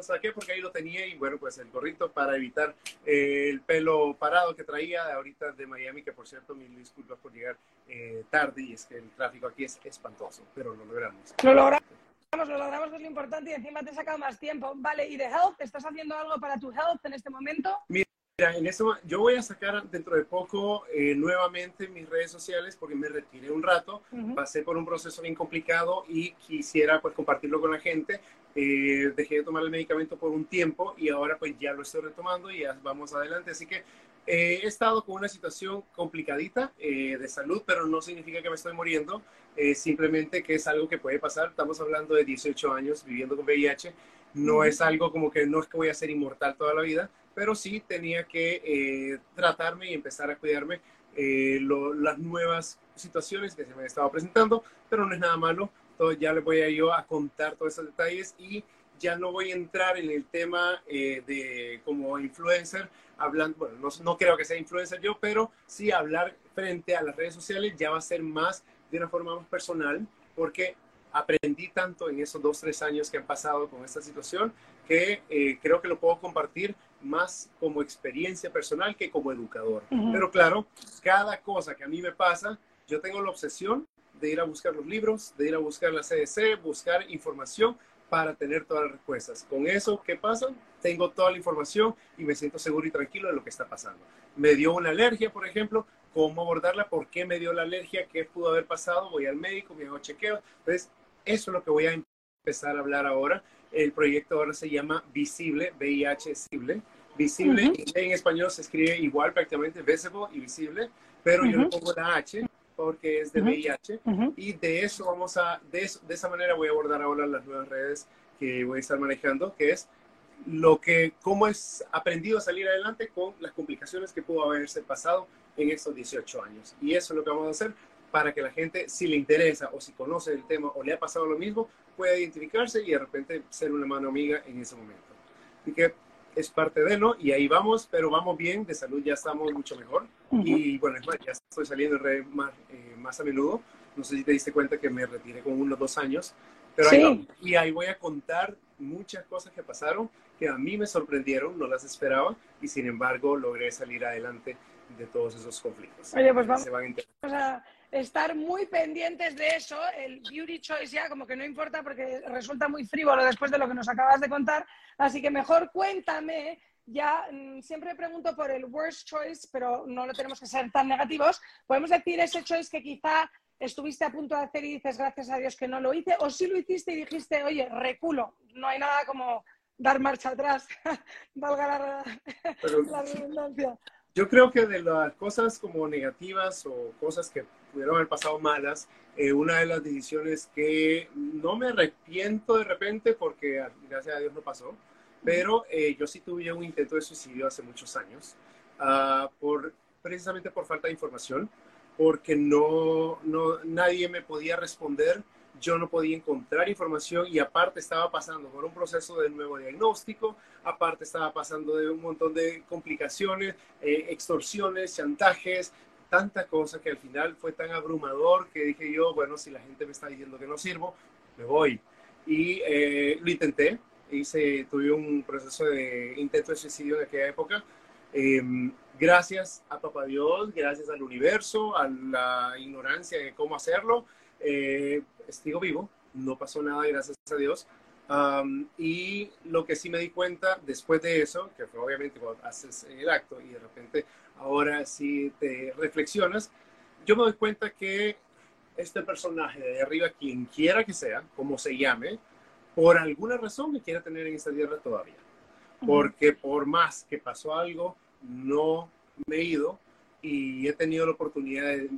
lo saqué porque ahí lo tenía y bueno, pues el gorrito para evitar eh, el pelo parado que traía ahorita de Miami, que por cierto, mil disculpas por llegar eh, tarde y es que el tráfico aquí es espantoso, pero lo logramos. Lo logramos. Lo logramos, que es lo importante, y encima te he sacado más tiempo. Vale, ¿y de health? ¿Estás haciendo algo para tu health en este momento? Mira, en eso yo voy a sacar dentro de poco eh, nuevamente mis redes sociales porque me retiré un rato, pasé por un proceso bien complicado y quisiera pues compartirlo con la gente. Eh, dejé de tomar el medicamento por un tiempo y ahora pues ya lo estoy retomando y ya vamos adelante. Así que eh, he estado con una situación complicadita eh, de salud, pero no significa que me estoy muriendo, simplemente que es algo que puede pasar. Estamos hablando de 18 años viviendo con VIH. No es algo como que no es que voy a ser inmortal toda la vida, pero sí tenía que tratarme y empezar a cuidarme las nuevas situaciones que se me han estado presentando, pero no es nada malo. Ya les voy a yo a contar todos esos detalles y ya no voy a entrar en el tema eh, de como influencer, hablando, bueno, no, no, creo que sea influencer yo, pero sí hablar frente a las redes sociales ya va a ser más de una forma más personal, porque aprendí tanto en esos dos, tres años que han pasado con esta situación, que eh, creo que lo puedo compartir más como experiencia personal que como educador. Pero claro, cada cosa que a mí me pasa, yo tengo la obsesión de ir a buscar los libros, de ir a buscar la CDC, buscar información para tener todas las respuestas. Con eso, ¿qué pasa? Tengo toda la información y me siento seguro y tranquilo de lo que está pasando. Me dio una alergia, por ejemplo, cómo abordarla, por qué me dio la alergia, qué pudo haber pasado, voy al médico, me hago chequeo. Entonces, eso es lo que voy a empezar a hablar ahora. El proyecto ahora se llama Visible, VIH Visible. Visible en español se escribe igual prácticamente, visible y visible, pero yo le pongo la H porque es de VIH y de eso vamos a, de, de esa manera voy a abordar ahora las nuevas redes que voy a estar manejando, que es lo que, cómo es aprendido a salir adelante con las complicaciones que pudo haberse pasado en estos 18 años. Y eso es lo que vamos a hacer para que la gente, si le interesa o si conoce el tema o le ha pasado lo mismo, pueda identificarse y de repente ser una mano amiga en ese momento. Así que es parte de, ¿no? Y ahí vamos, pero vamos bien, de salud ya estamos mucho mejor. Y bueno, es más, ya estoy saliendo en red más, eh, más a menudo. No sé si te diste cuenta que me retiré con unos dos años. Pero ahí Y ahí voy a contar muchas cosas que pasaron que a mí me sorprendieron, no las esperaba y sin embargo logré salir adelante de todos esos conflictos. Oye, pues vamos, a estar muy pendientes de eso. El beauty choice ya como que no importa porque resulta muy frívolo después de lo que nos acabas de contar. Así que mejor cuéntame. Ya mm, siempre pregunto por el worst choice, pero no lo tenemos que ser tan negativos. Podemos decir ese choice que quizá estuviste a punto de hacer y dices gracias a Dios que no lo hice, o si lo hiciste y dijiste, oye, reculo, no hay nada como dar marcha atrás, valga la, la redundancia. Yo creo que de las cosas como negativas o cosas que pudieron haber pasado malas, eh, una de las decisiones que no me arrepiento de repente porque gracias a Dios no pasó, pero eh, yo sí tuve un intento de suicidio hace muchos años, uh, por, precisamente por falta de información, porque no, no, nadie me podía responder yo no podía encontrar información y aparte estaba pasando por un proceso de nuevo diagnóstico, aparte estaba pasando de un montón de complicaciones, eh, extorsiones, chantajes, tanta cosa que al final fue tan abrumador que dije yo, bueno, si la gente me está diciendo que no sirvo, me voy. Y eh, lo intenté, hice, tuve un proceso de intento de suicidio en aquella época. Em, gracias a Papá Dios, gracias al universo, a la ignorancia de cómo hacerlo, eh, estigo vivo, no pasó nada, gracias a Dios. y lo que sí me di cuenta después de eso, que fue obviamente cuando haces el acto y de repente ahora sí te reflexionas, yo me doy cuenta que este personaje de arriba, quien quiera que sea, como se llame, por alguna razón me quiere tener en esta tierra todavía. Porque por más que pasó algo, no me he ido, y he tenido la oportunidad, de,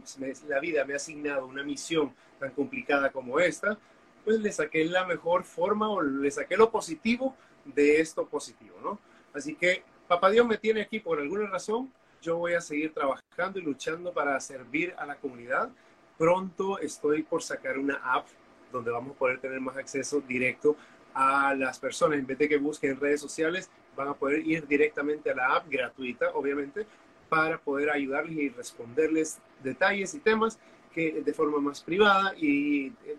la vida me ha asignado una misión tan complicada como esta, pues le saqué la mejor forma o le saqué lo positivo de esto positivo, ¿no? Así que Papá Dios me tiene aquí por alguna razón, yo voy a seguir trabajando y luchando para servir a la comunidad. Pronto estoy por sacar una app donde vamos a poder tener más acceso directo a las personas. En vez de que busquen redes sociales, van a poder ir directamente a la app gratuita, obviamente, para poder ayudarles y responderles detalles y temas que de forma más privada y eh,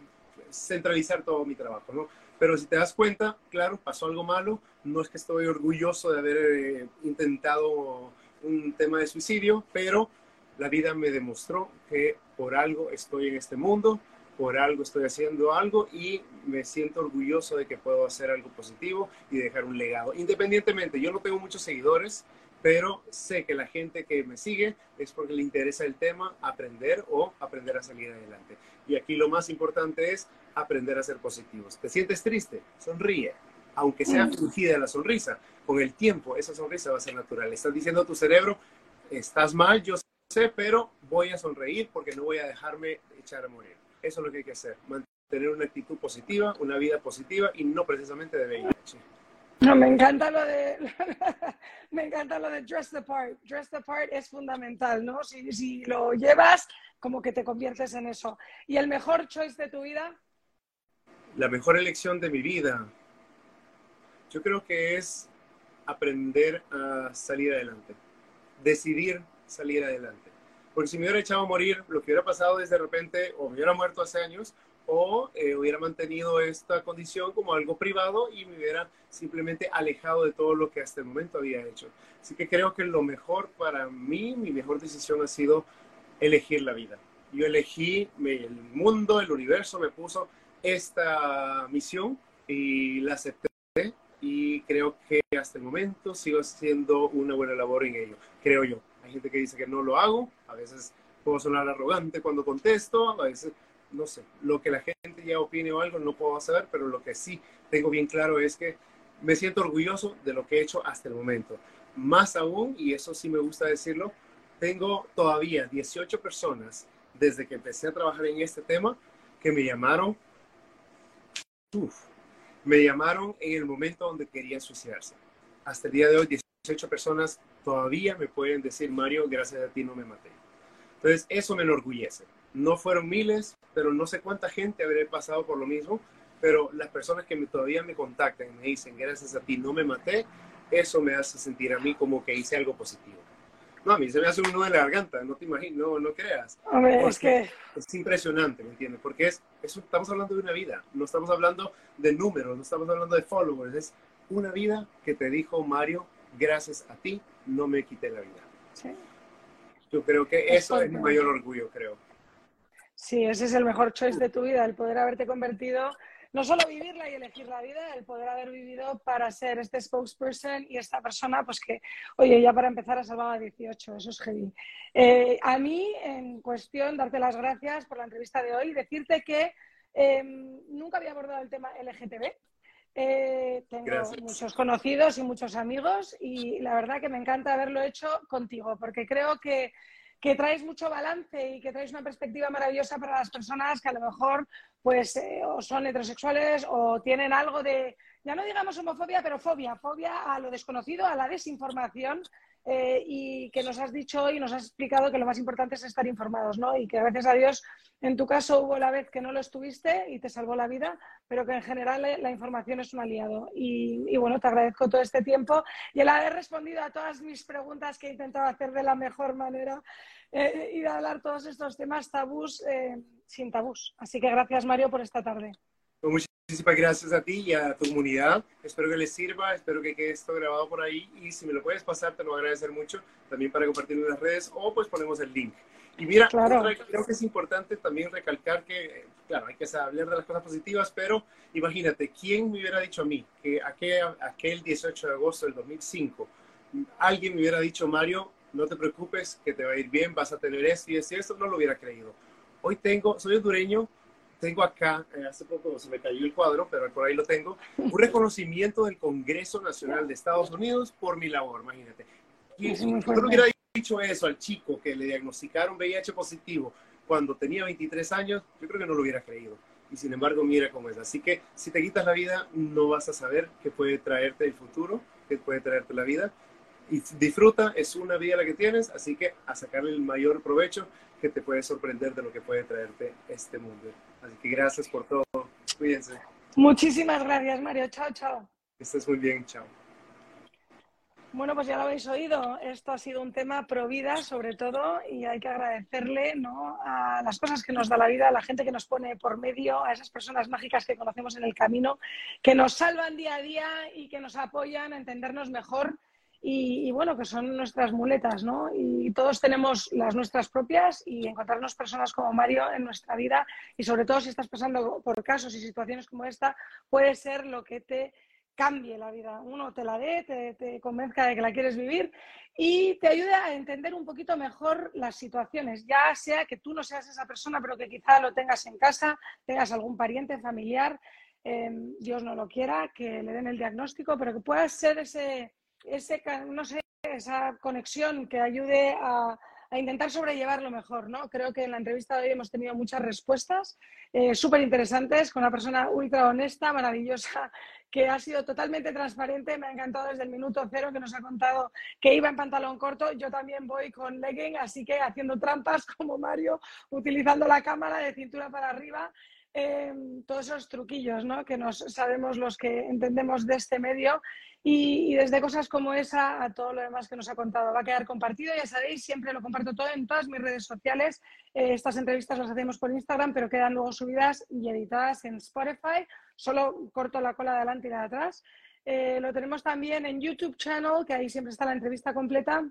centralizar todo mi trabajo, ¿no? Pero si te das cuenta, claro, pasó algo malo, no es que estoy orgulloso de haber eh, intentado un tema de suicidio, pero la vida me demostró que por algo estoy en este mundo, por algo estoy haciendo algo y me siento orgulloso de que puedo hacer algo positivo y dejar un legado. Independientemente, yo no tengo muchos seguidores, pero sé que la gente que me sigue es porque le interesa el tema, aprender o aprender a salir adelante. Y aquí lo más importante es aprender a ser positivos. ¿Te sientes triste? Sonríe. Aunque sea fingida la sonrisa, con el tiempo esa sonrisa va a ser natural. estás diciendo a tu cerebro, estás mal, yo sé, pero voy a sonreír porque no voy a dejarme echar a morir. Eso es lo que hay que hacer, mantener una actitud positiva, una vida positiva y no precisamente de VIH. No, me encanta lo de me encanta lo de dress the part. Dress the part es fundamental, ¿no? Si, si lo llevas, como que te conviertes en eso. ¿Y el mejor choice de tu vida? La mejor elección de mi vida. Yo creo que es aprender a salir adelante. Decidir salir adelante. Porque si me hubiera echado a morir, lo que hubiera pasado es de repente, o me hubiera muerto hace años, o eh, hubiera mantenido esta condición como algo privado y me hubiera simplemente alejado de todo lo que hasta el momento había hecho. Así que creo que lo mejor para mí, mi mejor decisión ha sido elegir la vida. Yo elegí el mundo, el universo me puso esta misión y la acepté y creo que hasta el momento sigo haciendo una buena labor en ello, creo yo. Hay gente que dice que no lo hago, a veces puedo sonar arrogante cuando contesto, a veces no sé, lo que la gente ya opine o algo no puedo saber, pero lo que sí tengo bien claro es que me siento orgulloso de lo que he hecho hasta el momento. Más aún, y eso sí me gusta decirlo, tengo todavía 18 personas desde que empecé a trabajar en este tema, que me llamaron, me llamaron en el momento donde querían suicidarse. Hasta el día de hoy, 18 personas todavía me pueden decir, Mario, gracias a ti no me maté. Entonces, eso me enorgullece. No fueron miles, pero no sé cuánta gente habré pasado por lo mismo, pero las personas que todavía me contactan y me dicen, gracias a ti no me maté, eso me hace sentir a mí como que hice algo positivo. No, a mí se me hace un nudo en la garganta, no te imaginas, no, no creas. es que... Es impresionante, ¿me entiendes? Porque es, estamos hablando de una vida, no estamos hablando de números, no estamos hablando de followers, es una vida que te dijo Mario, gracias a ti no me quité la vida. Sí. Yo creo que eso es mi mayor orgullo, creo. Sí, ese es el mejor choice de tu vida, el poder haberte convertido no solo vivirla y elegir la vida, el poder haber vivido para ser este spokesperson y esta persona, pues que, oye, ya para empezar ha salvado a 18, eso es heavy. Eh, a mí, en cuestión, darte las gracias por la entrevista de hoy, decirte que em, nunca había abordado el tema LGTB. Eh, tengo muchos conocidos y muchos amigos y la verdad que me encanta haberlo hecho contigo porque creo que que traes mucho balance y que traes una perspectiva maravillosa para las personas que a lo mejor pues eh, o son heterosexuales o tienen algo de, ya no digamos homofobia, pero fobia, fobia a lo desconocido, a la desinformación eh, y que nos has dicho hoy, nos has explicado que lo más importante es estar informados, ¿no? Y que gracias a Dios, en tu caso hubo la vez que no lo estuviste y te salvó la vida, pero que en general eh, la información es un aliado. Y, bueno, te agradezco todo este tiempo y el haber respondido a todas mis preguntas que he intentado hacer de la mejor manera eh, y de hablar todos estos temas tabús sin tabús. Así que gracias, Mario, por esta tarde. Pues Muchísimas gracias a ti y a tu comunidad. Espero que les sirva, espero que quede esto grabado por ahí y si me lo puedes pasar te lo voy a agradecer mucho también para compartirlo en las redes o pues ponemos el link. Y mira, creo que es importante también recalcar que, claro, hay que hablar de las cosas positivas, pero imagínate, ¿quién me hubiera dicho a mí que aquel, aquel 18 de agosto del 2005 alguien me hubiera dicho, Mario, no te preocupes, que te va a ir bien, vas a tener esto y esto, esto no lo hubiera creído. Hoy tengo, soy hondureño, tengo acá, eh, hace poco se me cayó el cuadro, pero por ahí lo tengo, un reconocimiento del Congreso Nacional de Estados Unidos por mi labor, imagínate. Y yo no hubiera dicho eso al chico que le diagnosticaron VIH positivo cuando tenía 23 años, yo creo que no lo hubiera creído. Y sin embargo, mira cómo es. Así que si te quitas la vida, no vas a saber qué puede traerte el futuro, qué puede traerte la vida. Y disfruta, es una vida la que tienes, así que a sacarle el mayor provecho que te puede sorprender de lo que puede traerte este mundo. Así que gracias por todo. Cuídense. Muchísimas gracias, Mario. Chao, chao. Que estés muy bien. Chao. Bueno, pues ya lo habéis oído. Esto ha sido un tema pro vida, sobre todo, y hay que agradecerle ¿no? a las cosas que nos da la vida, a la gente que nos pone por medio, a esas personas mágicas que conocemos en el camino, que nos salvan día a día y que nos apoyan a entendernos mejor y, bueno, que son nuestras muletas, ¿no? Y todos tenemos las nuestras propias y encontrarnos personas como Mario en nuestra vida y sobre todo si estás pasando por casos y situaciones como esta, puede ser lo que te cambie la vida. Uno te la dé, te, te, convenzca de que la quieres vivir y te ayude a entender un poquito mejor las situaciones, ya sea que tú no seas esa persona, pero que quizá lo tengas en casa, tengas algún pariente, familiar, eh, Dios no lo quiera, que le den el diagnóstico, pero que puedas ser ese ese, no sé, esa conexión que ayude a, intentar sobrellevarlo mejor, ¿no? Creo que en la entrevista de hoy hemos tenido muchas respuestas eh, súper interesantes con una persona ultra honesta, maravillosa, que ha sido totalmente transparente. Me ha encantado desde el minuto cero que nos ha contado que iba en pantalón corto. Yo también voy con legging, así que haciendo trampas como Mario, utilizando la cámara de cintura para arriba. Em, todos esos truquillos ¿no? que nos sabemos los que entendemos de este medio y, desde cosas como esa a todo lo demás que nos ha contado. Va a quedar compartido, ya sabéis, siempre lo comparto todo en todas mis redes sociales. Eh, estas entrevistas las hacemos por Instagram, pero quedan luego subidas y editadas en Spotify. Solo corto la cola de adelante y la de atrás. Eh, lo tenemos también en YouTube Channel, que ahí siempre está la entrevista completa.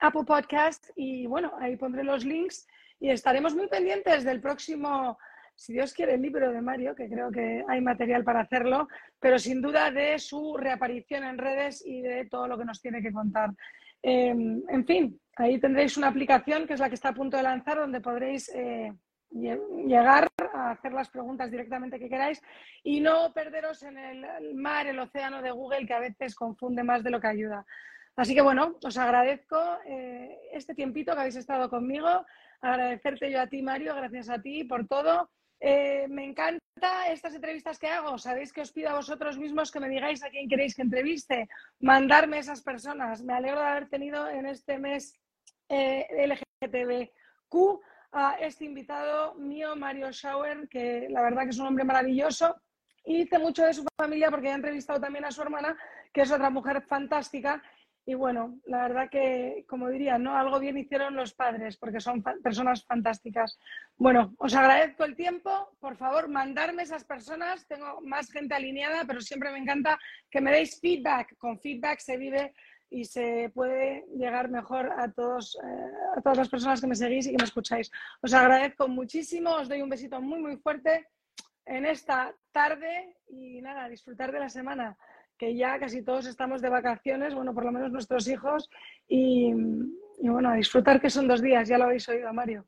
Apple Podcast y bueno, ahí pondré los links y estaremos muy pendientes del próximo si Dios quiere, el libro de Mario, que creo que hay material para hacerlo, pero sin duda de su reaparición en redes y de todo lo que nos tiene que contar. Em, en fin, ahí tendréis una aplicación que es la que está a punto de lanzar, donde podréis eh, llegar a hacer las preguntas directamente que queráis y no perderos en el mar, el océano de Google, que a veces confunde más de lo que ayuda. Así que bueno, os agradezco eh, este tiempito que habéis estado conmigo. agradecerte yo a ti, Mario, gracias a ti por todo. Eh, me encanta estas entrevistas que hago. Sabéis que os pido a vosotros mismos que me digáis a quién queréis que entreviste, mandarme esas personas. Me alegro de haber tenido en este mes eh, LGTBQ a este invitado mío, Mario Schauer, que la verdad que es un hombre maravilloso. Y hice mucho de su familia porque he entrevistado también a su hermana, que es otra mujer fantástica y bueno, la verdad que, como diría, ¿no? Algo bien hicieron los padres, porque son personas fantásticas. Bueno, os agradezco el tiempo. Por favor, mandarme esas personas. Tengo más gente alineada, pero siempre me encanta que me deis feedback. Con feedback se vive y se puede llegar mejor a, todos, eh, a todas las personas que me seguís y que me escucháis. Os agradezco muchísimo. Os doy un besito muy, muy fuerte en esta tarde y nada, disfrutar de la semana que ya casi todos estamos de vacaciones, bueno, por lo menos nuestros hijos, y, bueno, a disfrutar que son dos días, ya lo habéis oído, Mario.